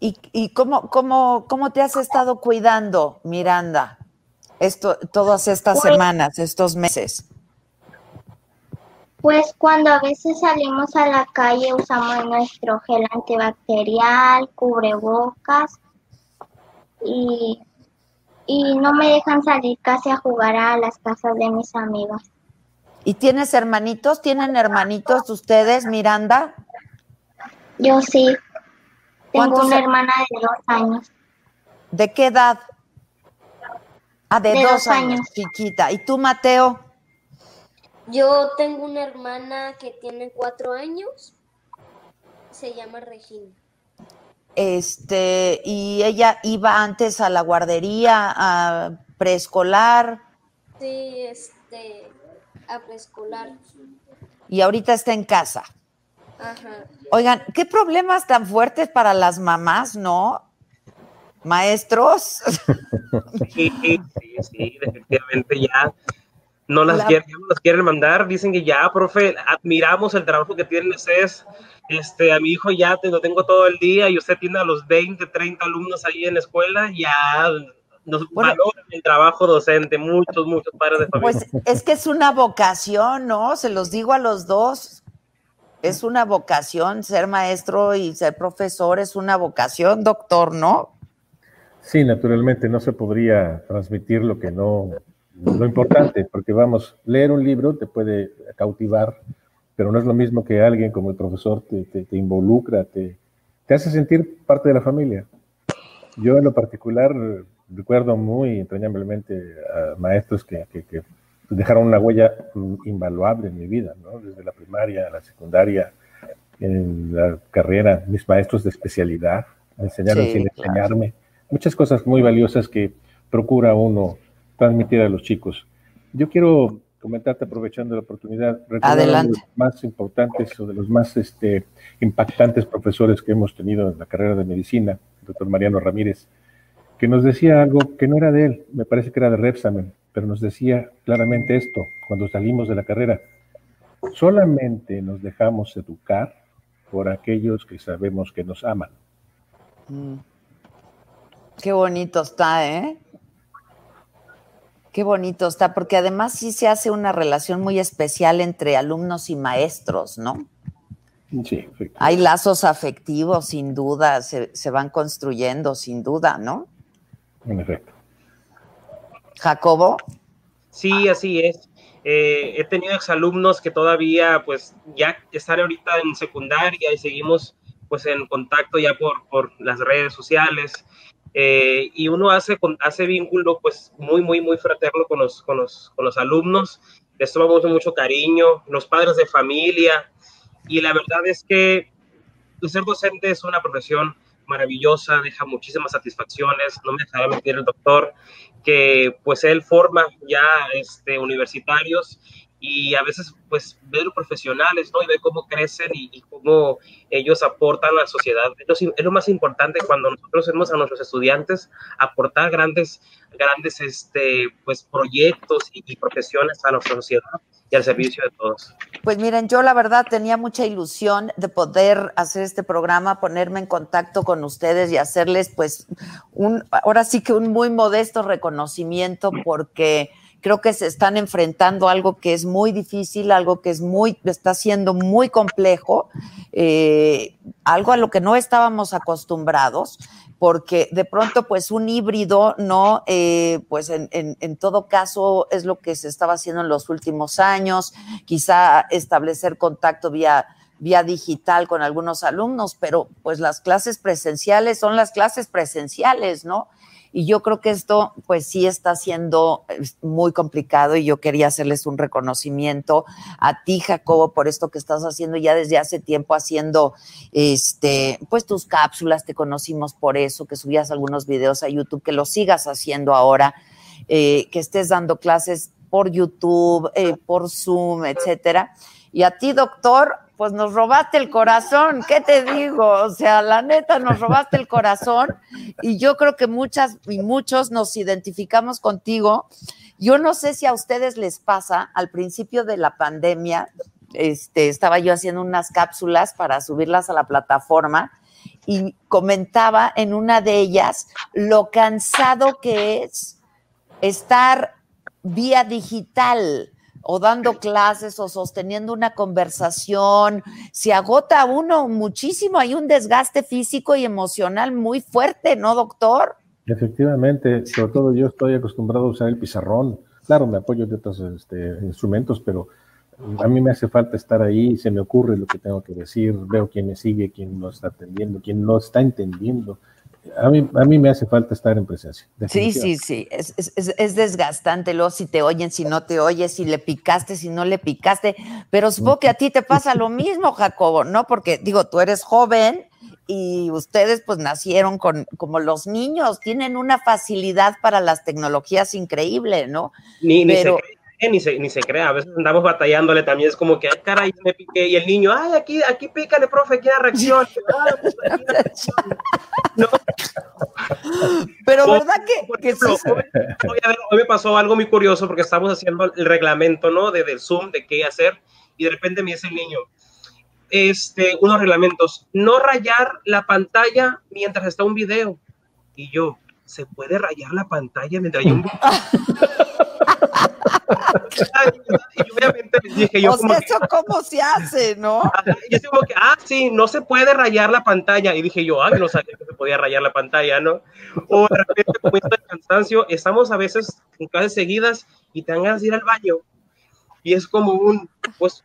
¿Y, y cómo, cómo, cómo te has estado cuidando, Miranda, esto, todas estas pues semanas, estos meses? Pues cuando a veces salimos a la calle usamos nuestro gel antibacterial, cubrebocas y y no me dejan salir casi a jugar a las casas de mis amigas. ¿Y tienes hermanitos? ¿Tienen hermanitos ustedes, Miranda? Yo sí. Tengo una hermana de dos años. ¿De qué edad? Ah, de, dos, años, chiquita. ¿Y tú, Mateo? Yo tengo una hermana que tiene cuatro años. Se llama Regina. Este, y ella iba antes a la guardería, a preescolar. Sí, este, a preescolar. Y ahorita está en casa. Ajá. Oigan, qué problemas tan fuertes para las mamás, ¿no? maestros. Sí, sí, sí, definitivamente ya no las, quieren, no quieren mandar. Dicen que ya, profe, admiramos el trabajo que tienen ustedes. Este, a mi hijo ya te lo tengo todo el día y usted tiene a los 20, 30 alumnos ahí en la escuela, ya nos valoran el trabajo docente, muchos, muchos padres de familia. Pues es que es una vocación, ¿no? Se los digo a los dos. Es una vocación, ser maestro y ser profesor es una vocación, doctor, ¿no? Sí, naturalmente no se podría transmitir lo que no, lo importante, porque vamos, leer un libro te puede cautivar, pero no es lo mismo que alguien como el profesor te, te, involucra, te, te hace sentir parte de la familia. Yo en lo particular recuerdo muy entrañablemente a maestros que, que, dejaron una huella invaluable en mi vida, ¿no? desde la primaria, la secundaria, en la carrera, mis maestros de especialidad, me enseñaron sin enseñarme, muchas cosas muy valiosas que procura uno transmitir a los chicos. Yo quiero comentarte, aprovechando la oportunidad, Adelante. de los más importantes o de los más este, impactantes profesores que hemos tenido en la carrera de medicina, el doctor Mariano Ramírez, que nos decía algo que no era de él, me parece que era de Repsamen, pero nos decía claramente esto cuando salimos de la carrera. Solamente nos dejamos educar por aquellos que sabemos que nos aman. Mm. Qué bonito está, ¿eh? Qué bonito está, porque además sí se hace una relación muy especial entre alumnos y maestros, ¿no? Sí, Hay lazos afectivos, sin duda, se, se van construyendo, sin duda, ¿no? en efecto. Jacobo. Sí, así es. Eh, he tenido exalumnos que todavía, pues, ya están ahorita en secundaria y seguimos, pues, en contacto ya por, por las redes sociales. Eh, y uno hace, hace vínculo, pues, muy, muy, muy fraterno con los, con los, con los alumnos. Les tomamos mucho cariño, los padres de familia. Y la verdad es que ser docente es una profesión maravillosa, deja muchísimas satisfacciones, no me dejará mentir el doctor, que pues él forma ya este, universitarios y a veces pues ver los profesionales, ¿no? Y ver cómo crecen y, cómo ellos aportan a la sociedad. Es lo, más importante cuando nosotros vemos a nuestros estudiantes aportar grandes, grandes este, pues, proyectos y, y profesiones a nuestra sociedad y al servicio de todos. Pues miren, yo la verdad tenía mucha ilusión de poder hacer este programa, ponerme en contacto con ustedes y hacerles pues un, ahora sí que un muy modesto reconocimiento porque creo que se están enfrentando algo que es muy difícil, algo que es muy, está siendo muy complejo, eh, algo a lo que no estábamos acostumbrados porque de pronto pues un híbrido, ¿no? Eh, pues en, en, todo caso es lo que se estaba haciendo en los últimos años, quizá establecer contacto vía, vía digital con algunos alumnos, pero pues las clases presenciales son las clases presenciales, ¿no? Y yo creo que esto, pues sí está siendo eh, muy complicado y yo quería hacerles un reconocimiento a ti, Jacobo, por esto que estás haciendo ya desde hace tiempo, haciendo, este, pues tus cápsulas, te conocimos por eso, que subías algunos videos a YouTube, que lo sigas haciendo ahora, eh, que estés dando clases por YouTube, eh, por Zoom, etcétera. Y a ti, doctor, pues nos robaste el corazón, ¿qué te digo? O sea, la neta, nos robaste el corazón y yo creo que muchas y muchos nos identificamos contigo. Yo no sé si a ustedes les pasa, al principio de la pandemia, este, estaba yo haciendo unas cápsulas para subirlas a la plataforma y comentaba en una de ellas lo cansado que es estar vía digital o dando clases o sosteniendo una conversación, se agota uno muchísimo, hay un desgaste físico y emocional muy fuerte, ¿no, doctor? Efectivamente, sobre todo yo estoy acostumbrado a usar el pizarrón. Claro, me apoyo de otros este, instrumentos, pero a mí me hace falta estar ahí, se me ocurre lo que tengo que decir, veo quién me sigue, quién no está atendiendo, quién no está entendiendo a mí, a mí me hace falta estar en presencia. Sí, sí, sí, es, es, es, desgastante luego si te oyen, si no te oyes, si le picaste, si no le picaste, pero supongo que a ti te pasa lo mismo, Jacobo, ¿no? Porque digo, tú eres joven y ustedes pues nacieron con como los niños, tienen una facilidad para las tecnologías increíble, ¿no? Ni, pero, ni se, ni se crea, a veces andamos batallándole también, es como que, ay, caray, me piqué, y el niño, ay, aquí, aquí pícale, profe, aquí la reacción. Ah, pues, no. Pero verdad que, por ejemplo, hoy, hoy, hoy, me pasó algo muy curioso porque estamos haciendo el reglamento, ¿no? De, del Zoom, de qué hacer, y de repente me dice el niño, este, unos reglamentos, no rayar la pantalla mientras está un video. Y yo, ¿se puede rayar la pantalla mientras hay un video? y obviamente dije yo o como sea, que, eso cómo se hace, ¿no? Y yo como que, ah, sí, no se puede rayar la pantalla. Y dije yo, ah, no sabía que se podía rayar la pantalla, ¿no? O de repente, como el cansancio, estamos a veces en clases seguidas y te dan ganas de ir al baño. Y es como un, pues,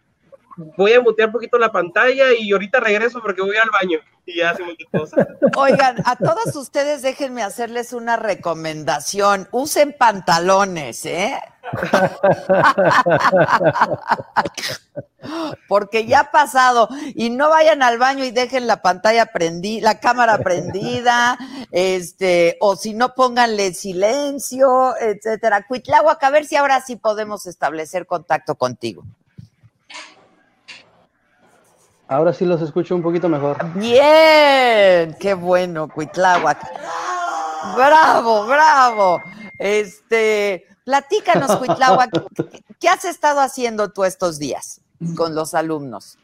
voy a mutear un poquito la pantalla y ahorita regreso porque voy al baño. Y ya hacemos cosas. Oigan, a todos ustedes déjenme hacerles una recomendación. Usen pantalones, ¿eh? Porque ya ha pasado y no vayan al baño y dejen la pantalla prendida, la cámara prendida, este, o si no pónganle silencio, etcétera. Cuitláhuac, a ver si ahora sí podemos establecer contacto contigo. Ahora sí los escucho un poquito mejor. Bien, qué bueno, Cuitláhuac. Bravo, bravo. Este, platícanos, Cuitláhuac, ¿qué has estado haciendo tú estos días con los alumnos?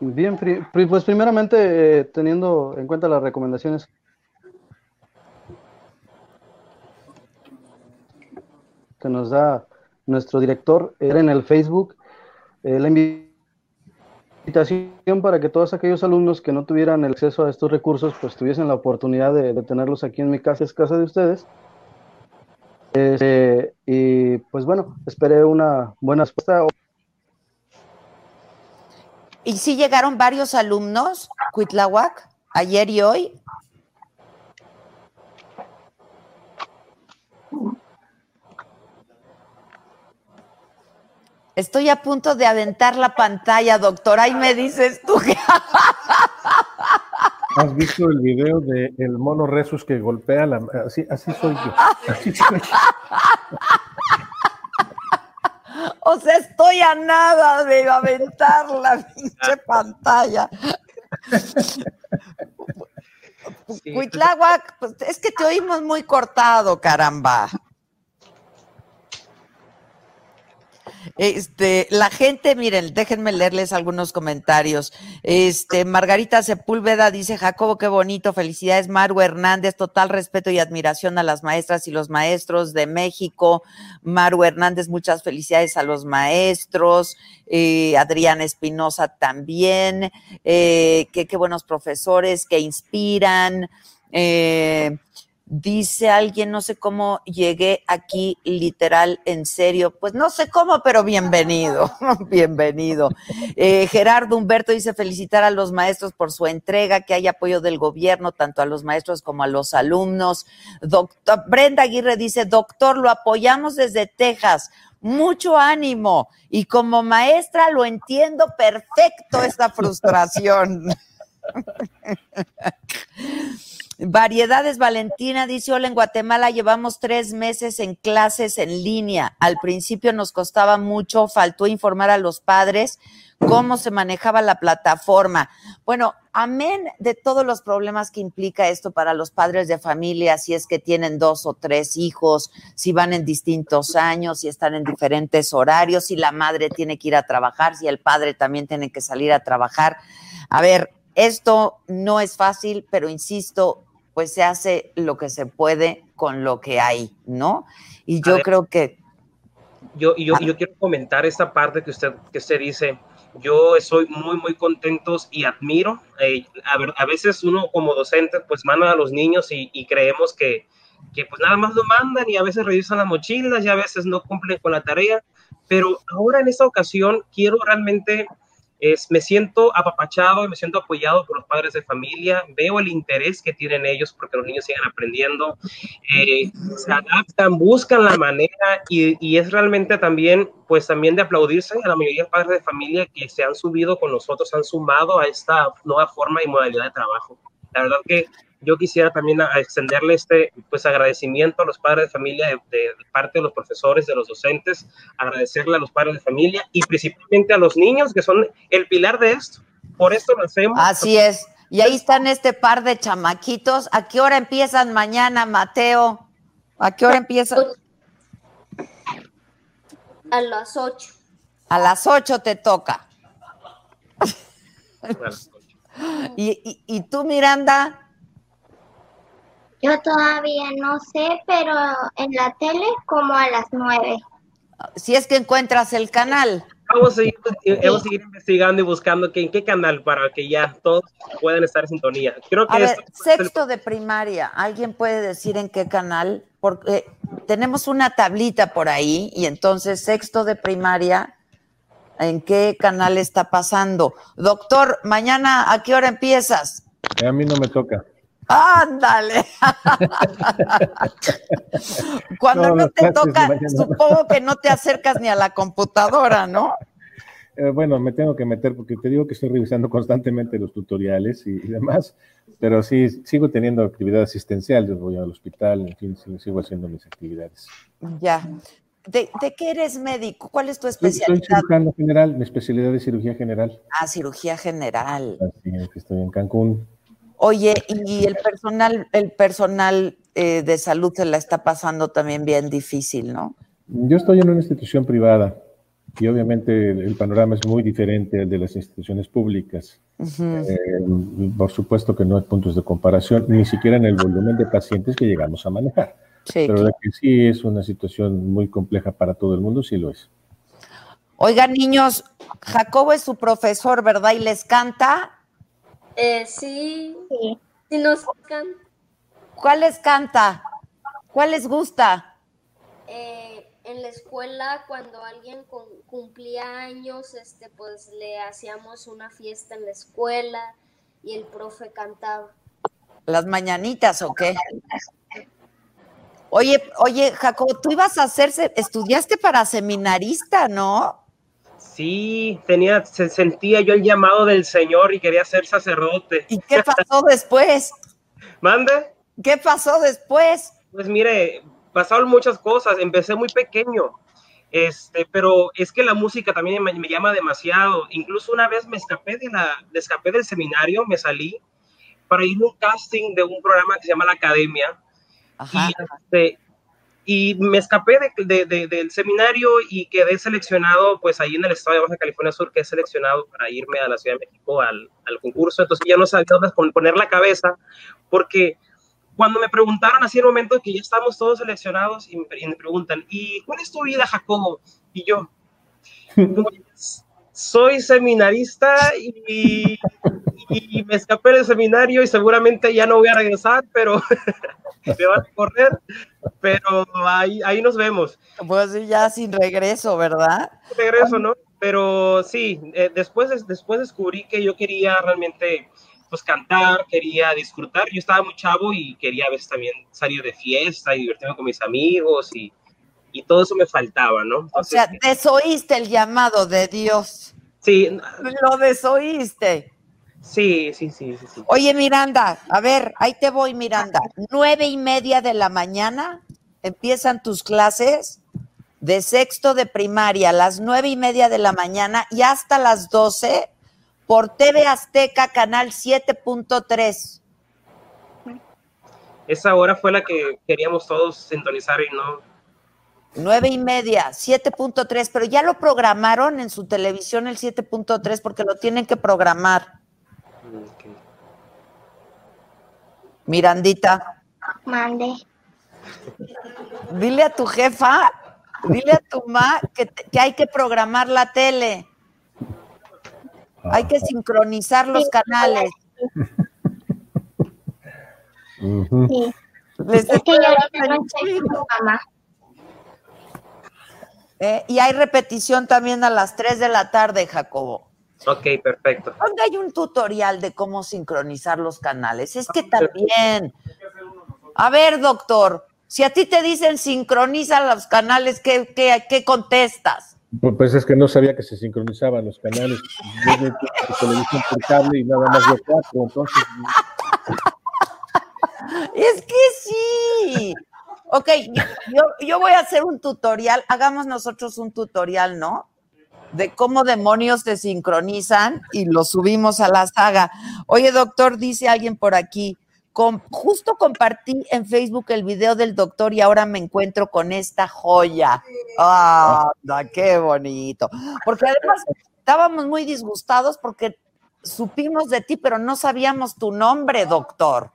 Bien, pues primeramente eh, teniendo en cuenta las recomendaciones que nos da nuestro director era en el Facebook eh, la invitación para que todos aquellos alumnos que no tuvieran el acceso a estos recursos, pues tuviesen la oportunidad de, tenerlos aquí en mi casa, es casa de ustedes. Este, y pues bueno, esperé una buena respuesta. ¿Y si llegaron varios alumnos, Cuitlahuac, ayer y hoy? Estoy a punto de aventar la pantalla, doctor. Ahí me dices tú que. ¿Has visto el video de el mono Resus que golpea la. Así, así soy yo. Así soy yo. O sea, estoy a nada de aventar la pinche pantalla. Cuitláhuac, pues, es que te oímos muy cortado, caramba. Este, la gente, miren, déjenme leerles algunos comentarios. Este, Margarita Sepúlveda dice, Jacobo, qué bonito, felicidades, Maru Hernández, total respeto y admiración a las maestras y los maestros de México. Maru Hernández, muchas felicidades a los maestros. Eh, Adriana Espinosa también. Eh, qué buenos profesores que inspiran. Eh, Dice alguien, no sé cómo llegué aquí literal, en serio. Pues no sé cómo, pero bienvenido, bienvenido. Eh, Gerardo Humberto dice felicitar a los maestros por su entrega, que hay apoyo del gobierno, tanto a los maestros como a los alumnos. Doctor, Brenda Aguirre dice, doctor, lo apoyamos desde Texas. Mucho ánimo. Y como maestra lo entiendo perfecto esta frustración. Variedades Valentina dice, hola, en Guatemala llevamos tres meses en clases en línea. Al principio nos costaba mucho, faltó informar a los padres cómo se manejaba la plataforma. Bueno, amén de todos los problemas que implica esto para los padres de familia, si es que tienen dos o tres hijos, si van en distintos años, si están en diferentes horarios, si la madre tiene que ir a trabajar, si el padre también tiene que salir a trabajar. A ver, esto no es fácil, pero insisto, pues se hace lo que se puede con lo que hay, ¿no? Y yo creo que... Yo, yo, yo quiero comentar esta parte que usted, que usted dice. Yo estoy muy, muy contento y admiro. Eh, a, ver, a, veces uno como docente pues manda a los niños y, y creemos que, que, pues nada más lo mandan y a veces revisan las mochilas y a veces no cumplen con la tarea. Pero ahora en esta ocasión quiero realmente me siento apapachado y me siento apoyado por los padres de familia, veo el interés que tienen ellos porque los niños siguen aprendiendo, eh, se adaptan, buscan la manera y, y, es realmente también, pues también de aplaudirse. A la mayoría de padres de familia que se han subido con nosotros, han sumado a esta nueva forma y modalidad de trabajo. La verdad que yo quisiera también a- a extenderle este pues agradecimiento a los padres de familia de, de parte de los profesores, de los docentes, agradecerle a los padres de familia y principalmente a los niños que son el pilar de esto. Por esto lo hacemos. Así es. Y ahí están este par de chamaquitos. ¿A qué hora empiezan mañana, Mateo? ¿A qué hora empiezan? A las 8. A las 8 te toca. ¿Y, y, y tú, Miranda? Yo todavía no sé, pero en la tele como a las nueve. Si es que encuentras el canal. Vamos a seguir, eh, vamos a seguir investigando y buscando que, en qué canal para que ya todos puedan estar en sintonía. Creo que A ver, sexto de primaria, ¿alguien puede decir en qué canal? Porque tenemos una tablita por ahí y entonces sexto de primaria, ¿en qué canal está pasando? Doctor, mañana, ¿a qué hora empiezas? A mí no me toca. Ándale. Cuando No, te toca, supongo que no te acercas ni a la computadora, ¿no? Eh, bueno, me tengo que meter porque te digo que estoy revisando constantemente los tutoriales y, y demás, pero sí, sigo teniendo actividad asistencial, yo voy al hospital, en fin, sigo haciendo mis actividades. Ya. ¿De, de qué eres médico? ¿Cuál es tu Soy, soy especialidad? cirujano general, mi especialidad es cirugía general, Ah, cirugía general. así es estoy en Cancún. Oye, y el personal, el personal eh, de salud se la está pasando también bien difícil, ¿no? Yo estoy en una institución privada y obviamente el, panorama es muy diferente al de las instituciones públicas. Eh, por supuesto que no hay puntos de comparación, ni siquiera en el volumen de pacientes que llegamos a manejar. Sí, Pero que sí es una situación muy compleja para todo el mundo, sí lo es. Oigan, niños, Jacobo es su profesor, ¿verdad? Y les canta. Eh, sí, sí nos can. ¿Cuál les canta? ¿Cuál les gusta? Eh, en la escuela cuando alguien cum- cumplía años, este, pues le hacíamos una fiesta en la escuela y el profe cantaba. ¿Las mañanitas o qué? Oye, oye, Jacobo, tú ibas a hacerse, estudiaste para seminarista, ¿no? Sí, tenía, se sentía yo el llamado del Señor y quería ser sacerdote. ¿Y qué pasó después? ¿Mande? ¿Qué pasó después? Pues mire, pasaron muchas cosas. Empecé muy pequeño, este, pero es que la música también me, me llama demasiado. Incluso una vez me escapé de la, me escapé del seminario, me salí para ir a un casting de un programa que se llama La Academia. Ajá. Y, este, y me escapé de- de- de- del seminario y quedé seleccionado, pues ahí en el estado de Baja California Sur, quedé seleccionado para irme a la Ciudad de México al, al concurso. Entonces ya no sabía dónde pon- poner la cabeza, porque cuando me preguntaron así en el momento que ya estamos todos seleccionados y me, y me preguntan, ¿y cuál es tu vida, Jacobo? Y yo, "Pues, soy seminarista y, y me escapé del seminario y seguramente ya no voy a regresar, pero me van a correr, pero ahí, ahí nos vemos. Pues ya sin regreso, ¿verdad? Regreso, ¿no? Pero sí, eh, después, des- después descubrí que yo quería realmente pues cantar, quería disfrutar. Yo estaba muy chavo y quería a veces también salir de fiesta y divertirme con mis amigos y, y todo eso me faltaba, ¿no? O sea, desoíste el llamado de Dios. sí, Lo desoíste. Sí, sí, sí, sí, sí. Oye, Miranda, a ver, ahí te voy, Miranda. Nueve y media de la mañana empiezan tus clases de sexto de primaria, a las nueve y media de la mañana y hasta las doce por TV Azteca, canal 7.3. Esa hora fue la que queríamos todos sintonizar y no. Nueve y media, 7.3, pero ya lo programaron en su televisión el 7.3 porque lo tienen que programar. Mirandita, Mande. dile a tu jefa, dile a tu ma que, te- que hay que programar la tele. Hay que sincronizar los canales. Ujú. Sí. Les Es que estoy yo ahorita hablando no en estoy chino. con mamá. Eh, y hay repetición también a las 3 de la tarde, Jacobo. Ok, perfecto. ¿Dónde hay un tutorial de cómo sincronizar los canales? Es que también. A ver, doctor, si a ti te dicen sincroniza los canales, ¿qué, qué, qué contestas? Pu- Pues es que no sabía que se sincronizaban los canales. Yo veo tu- tu televisión por cable y nada más veo cuatro, entonces Es que sí. Ok, yo, yo voy a hacer un tutorial. Hagamos nosotros un tutorial, ¿no? De cómo demonios te sincronizan y lo subimos a la saga. Oye, doctor, dice alguien por aquí. Con, justo compartí en Facebook el video del doctor y ahora me encuentro con esta joya. ¡Ah, qué bonito! Porque además estábamos muy disgustados porque supimos de ti, pero no sabíamos tu nombre, doctor.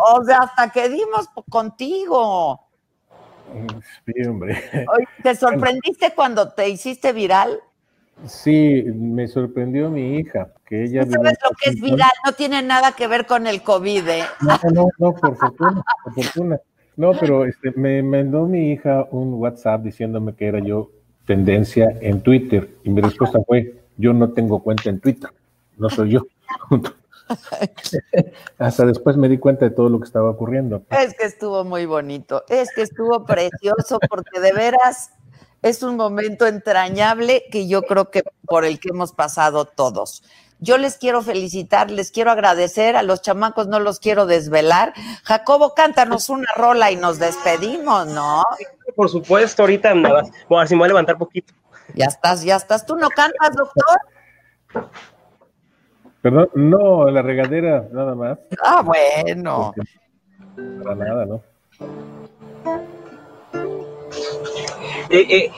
O sea, hasta que dimos contigo. Sí, hombre. ¿Te sorprendiste cuando te hiciste viral? Sí, me sorprendió mi hija, que ella... ¿Tú sabes lo que es viral? No tiene nada que ver con el COVID, ¿eh? No, no, no, por fortuna, por fortuna. No, pero este, me mandó mi hija un WhatsApp diciéndome que era yo tendencia en Twitter y mi respuesta fue, yo no tengo cuenta en Twitter, no soy yo. Hasta después me di cuenta de todo lo que estaba ocurriendo. Es que estuvo muy bonito, es que estuvo precioso porque de veras es un momento entrañable que yo creo que por el que hemos pasado todos. Yo les quiero felicitar, les quiero agradecer, a los chamacos no los quiero desvelar. Jacobo, cántanos una rola y nos despedimos, ¿no? Por supuesto, ahorita nada. Bueno, así me voy a levantar poquito. Ya estás, ya estás. ¿Tú no cantas, doctor? Perdón, no, la regadera, nada más. Ah, bueno. Para nada, ¿no? Eh, eh,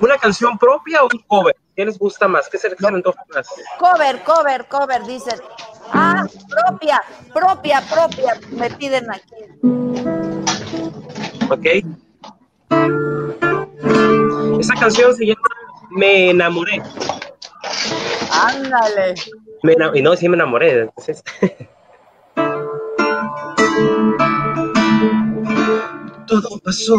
¿Una canción propia o un cover? ¿Qué les gusta más? ¿Qué seleccionan dos más? Cover, cover, cover, dicen. Ah, propia, propia, propia, me piden aquí. Ok. Esa canción se llama Me enamoré. Ándale. Y no, sí me enamoré. Entonces, Todo pasó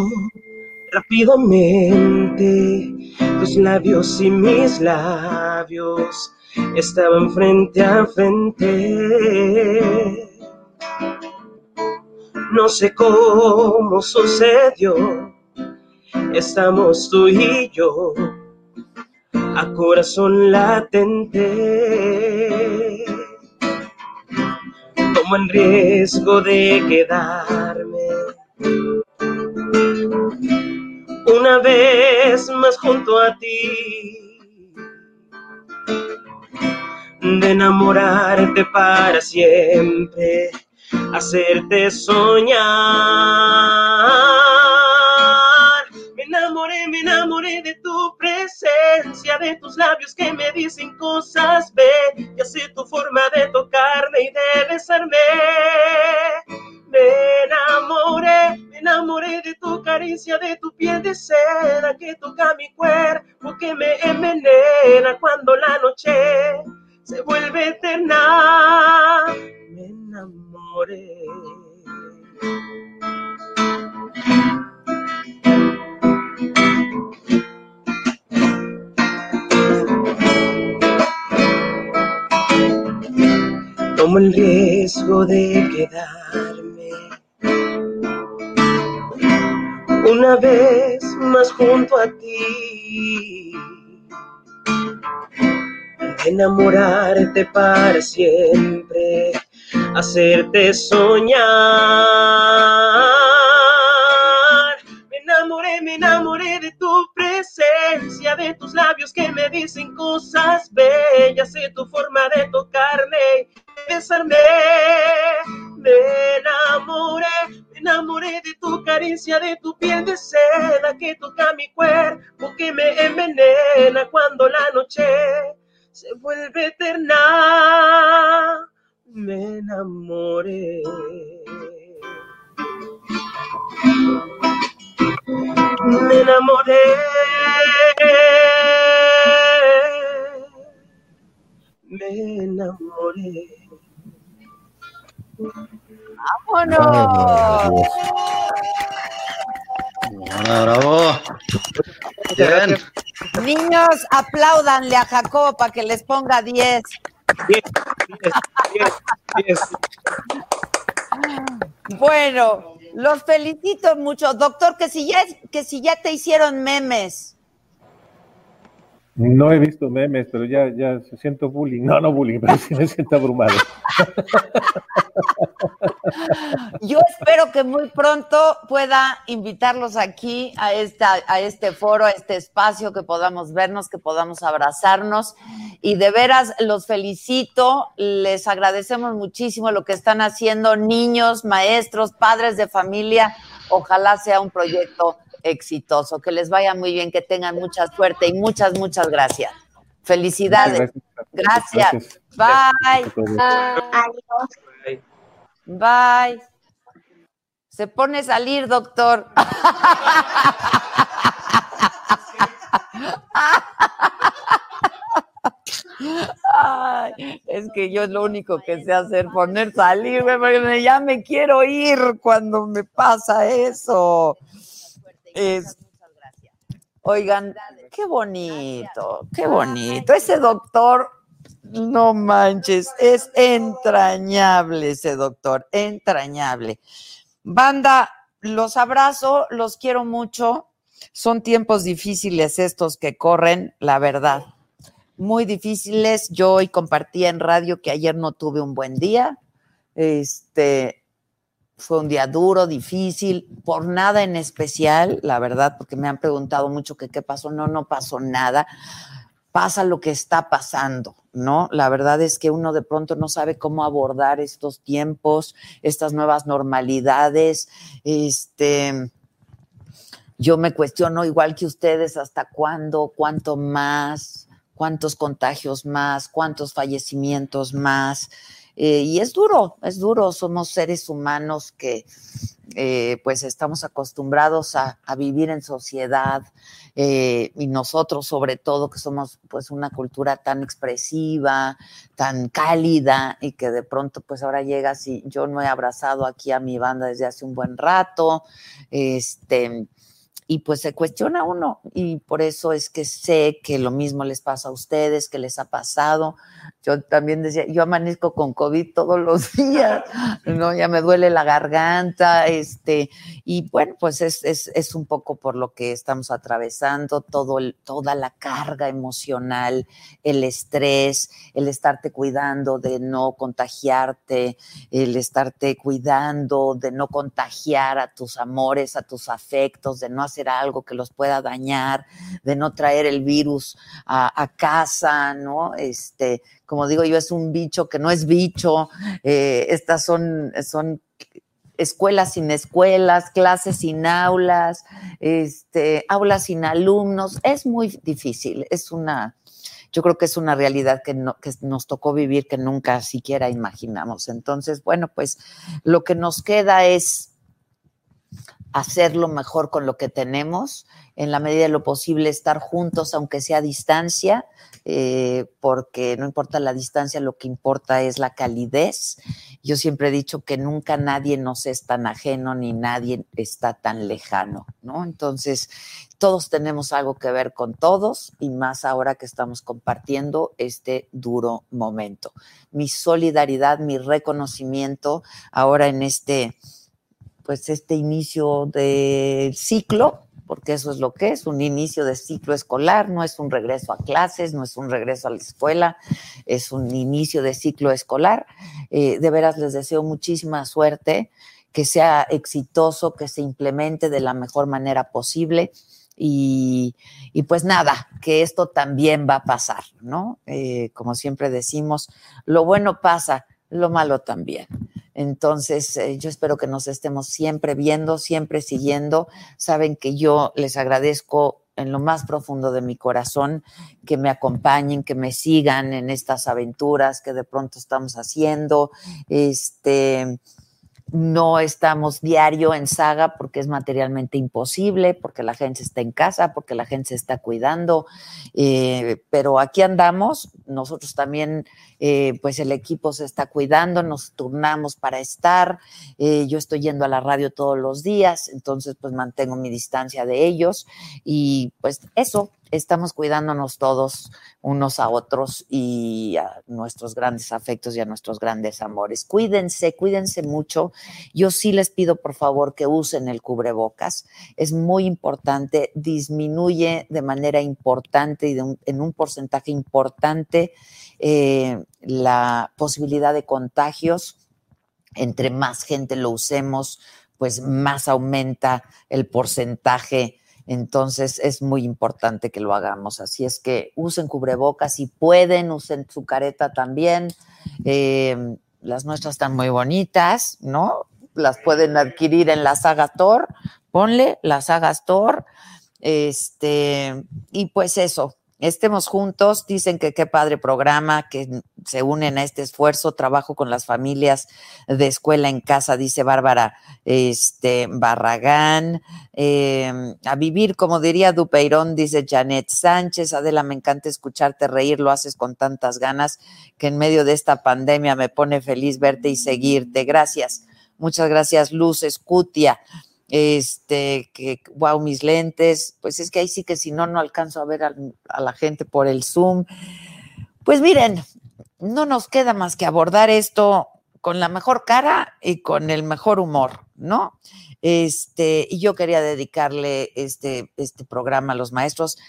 rápidamente. Tus labios y mis labios estaban frente a frente. No sé cómo sucedió. Estamos tú y yo a corazón latente. Tomo el riesgo de quedarme una vez más junto a ti, de enamorarte para siempre, hacerte soñar. De tus labios que me dicen cosas bellas, de tu forma de tocarme y de besarme. Me enamoré, me enamoré de tu caricia, de tu piel de seda que toca mi cuerpo, que me envenena cuando la noche se vuelve eterna. Me enamoré. Tomo el riesgo de quedarme una vez más junto a ti, de enamorarte para siempre, hacerte soñar. Me enamoré, me enamoré de tu presencia, de tus labios que me dicen cosas bellas, de tu forma de tocarme, besarme. Me enamoré, me enamoré de tu caricia, de tu piel de seda que toca mi cuerpo, que me envenena cuando la noche se vuelve eterna. Me enamoré. Me enamoré. Me enamoré. ¡Vámonos! Bravo. Bien. Niños, apláudanle a Jacobo para que les ponga 10. Bueno, los felicito mucho. Doctor, que si ya, que si ya te hicieron memes. No he visto memes, pero ya, ya siento bullying. No, no bullying, pero sí me siento abrumado. Yo espero que muy pronto pueda invitarlos aquí a, esta, a este foro, a este espacio, que podamos vernos, que podamos abrazarnos. Y de veras los felicito, les agradecemos muchísimo lo que están haciendo niños, maestros, padres de familia. Ojalá sea un proyecto exitoso, que les vaya muy bien, que tengan mucha suerte y muchas, muchas gracias. Felicidades. Gracias. Gracias. Bye. Adiós. Bye. Se pone a salir, doctor. Ay, es que yo es lo único que sé hacer, poner salir, güey, porque ya me quiero ir cuando me pasa eso. Es- Oigan, qué bonito, qué bonito. Ese doctor, no manches, es entrañable ese doctor, entrañable. Banda, los abrazo, los quiero mucho. Son tiempos difíciles estos que corren, la verdad. Muy difíciles. Yo hoy compartí en radio que ayer no tuve un buen día. Este, fue un día duro, difícil, por nada en especial, la verdad, porque me han preguntado mucho qué pasó. No, no pasó nada. Pasa lo que está pasando, ¿no? La verdad es que uno de pronto no sabe cómo abordar estos tiempos, estas nuevas normalidades. Este, yo me cuestiono igual que ustedes hasta cuándo, cuánto más, cuántos contagios más, cuántos fallecimientos más. Eh, y es duro, es duro. Somos seres humanos que eh, pues estamos acostumbrados a, vivir en sociedad eh, y nosotros sobre todo que somos pues una cultura tan expresiva, tan cálida y que de pronto pues ahora llegas y yo no he abrazado aquí a mi banda desde hace un buen rato, este y pues se cuestiona uno y por eso es que sé que lo mismo les pasa a ustedes, que les ha pasado. Yo también decía, yo amanezco con COVID todos los días, ¿no? Ya me duele la garganta, este, y bueno, pues es, es, es un poco por lo que estamos atravesando, todo toda la carga emocional, el estrés, el estarte cuidando de no contagiarte, el estarte cuidando de no contagiar a tus amores, a tus afectos, de no hacer algo que los pueda dañar, de no traer el virus a, casa, ¿no? Este, como digo yo, es un bicho que no es bicho, eh, estas son, son escuelas sin escuelas, clases sin aulas, este, aulas sin alumnos, es muy difícil, es una, yo creo que es una realidad que, no, que nos tocó vivir que nunca siquiera imaginamos. Entonces, bueno, pues lo que nos queda es hacerlo mejor con lo que tenemos, en la medida de lo posible estar juntos, aunque sea a distancia, eh, porque no importa la distancia, lo que importa es la calidez. Yo siempre he dicho que nunca nadie nos es tan ajeno ni nadie está tan lejano, ¿no? Entonces, todos tenemos algo que ver con todos y más ahora que estamos compartiendo este duro momento. Mi solidaridad, mi reconocimiento ahora en este pues este inicio del ciclo, porque eso es lo que es, un inicio de ciclo escolar, no es un regreso a clases, no es un regreso a la escuela, es un inicio de ciclo escolar. Eh, de veras les deseo muchísima suerte, que sea exitoso, que se implemente de la mejor manera posible. Y, pues nada, que esto también va a pasar, ¿no? Eh, como siempre decimos, lo bueno pasa, lo malo también. Entonces, eh, yo espero que nos estemos siempre viendo, siempre siguiendo. Saben que yo les agradezco en lo más profundo de mi corazón que me acompañen, que me sigan en estas aventuras que de pronto estamos haciendo. Este, no estamos diario en saga porque es materialmente imposible, porque la gente está en casa, porque la gente se está cuidando, eh, pero aquí andamos, nosotros también, eh, pues el equipo se está cuidando, nos turnamos para estar, eh, yo estoy yendo a la radio todos los días, entonces pues mantengo mi distancia de ellos y pues eso, estamos cuidándonos todos unos a otros y a nuestros grandes afectos y a nuestros grandes amores. Cuídense, cuídense mucho. Yo sí les pido por favor que usen el cubrebocas. Es muy importante, disminuye de manera importante y de un, en un porcentaje importante eh, la posibilidad de contagios entre más gente lo usemos, pues más aumenta el porcentaje. Entonces es muy importante que lo hagamos. Así es que usen cubrebocas si pueden, usen su careta también. Eh, las nuestras están muy bonitas, ¿no? Las pueden adquirir en la saga Thor. Ponle la saga Thor. Este, y pues eso, estemos juntos. Dicen que qué padre programa, que se unen a este esfuerzo. Trabajo con las familias de escuela en casa, dice Bárbara este, Barragán. Eh, a vivir, como diría Dupeirón, dice Janet Sánchez. Adela, me encanta escucharte reír, lo haces con tantas ganas que en medio de esta pandemia me pone feliz verte y seguirte. Gracias. Muchas gracias, Luz Escutia este, que, wow, mis lentes, pues es que ahí sí que si no, no alcanzo a ver a, la gente por el Zoom. Pues miren, no nos queda más que abordar esto con la mejor cara y con el mejor humor, ¿no? Este, y yo quería dedicarle este, este programa a los maestros,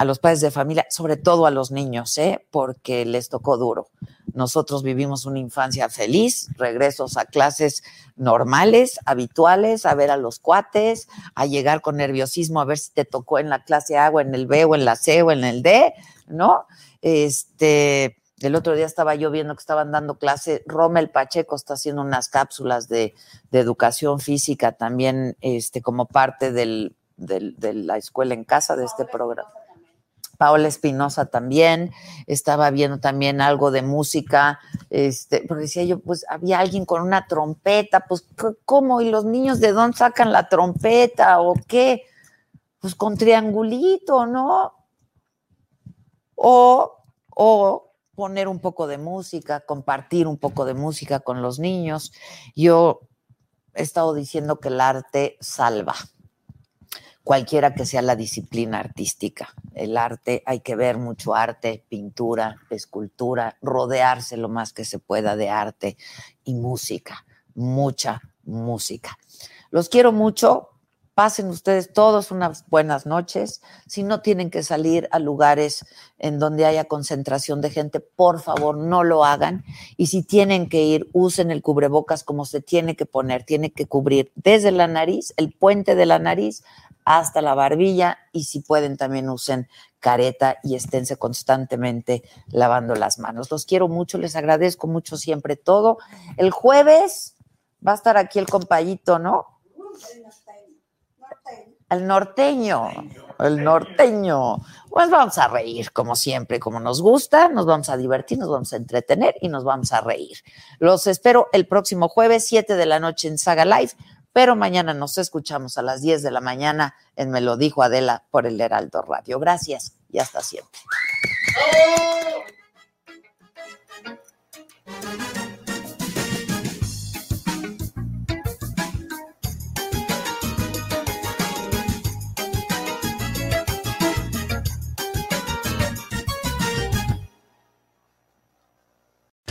a los padres de familia, sobre todo a los niños, ¿eh? porque les tocó duro. Nosotros vivimos una infancia feliz, regresos a clases normales, habituales, a ver a los cuates, a llegar con nerviosismo a ver si te tocó en la clase A o en el B o en la C o en el D, ¿no? Este, el otro día estaba yo viendo que estaban dando clase, Rommel Pacheco está haciendo unas cápsulas de, de educación física también, este, como parte del, del, de la escuela en casa de este programa. Paola Espinosa también, estaba viendo también algo de música, este, pero decía yo, pues había alguien con una trompeta, pues ¿cómo? ¿Y los niños de dónde sacan la trompeta o qué? Pues con triangulito, ¿no? O, o poner un poco de música, compartir un poco de música con los niños. Yo he estado diciendo que el arte salva cualquiera que sea la disciplina artística. El arte, hay que ver mucho arte, pintura, escultura, rodearse lo más que se pueda de arte y música, mucha música. Los quiero mucho. Pasen ustedes todos unas buenas noches. Si no tienen que salir a lugares en donde haya concentración de gente, por favor, no lo hagan. Y si tienen que ir, usen el cubrebocas como se tiene que poner. Tiene que cubrir desde la nariz, el puente de la nariz, hasta la barbilla y si pueden también usen careta y esténse constantemente lavando las manos. Los quiero mucho, les agradezco mucho siempre todo. El jueves va a estar aquí el compayito, ¿no? El norteño, el norteño. Pues vamos a reír, como siempre, como nos gusta, nos vamos a divertir, nos vamos a entretener y nos vamos a reír. Los espero el próximo jueves, 7 de la noche en Saga Live pero mañana nos escuchamos a las 10 de la mañana en Me lo dijo Adela por el Heraldo Radio. Gracias y hasta siempre.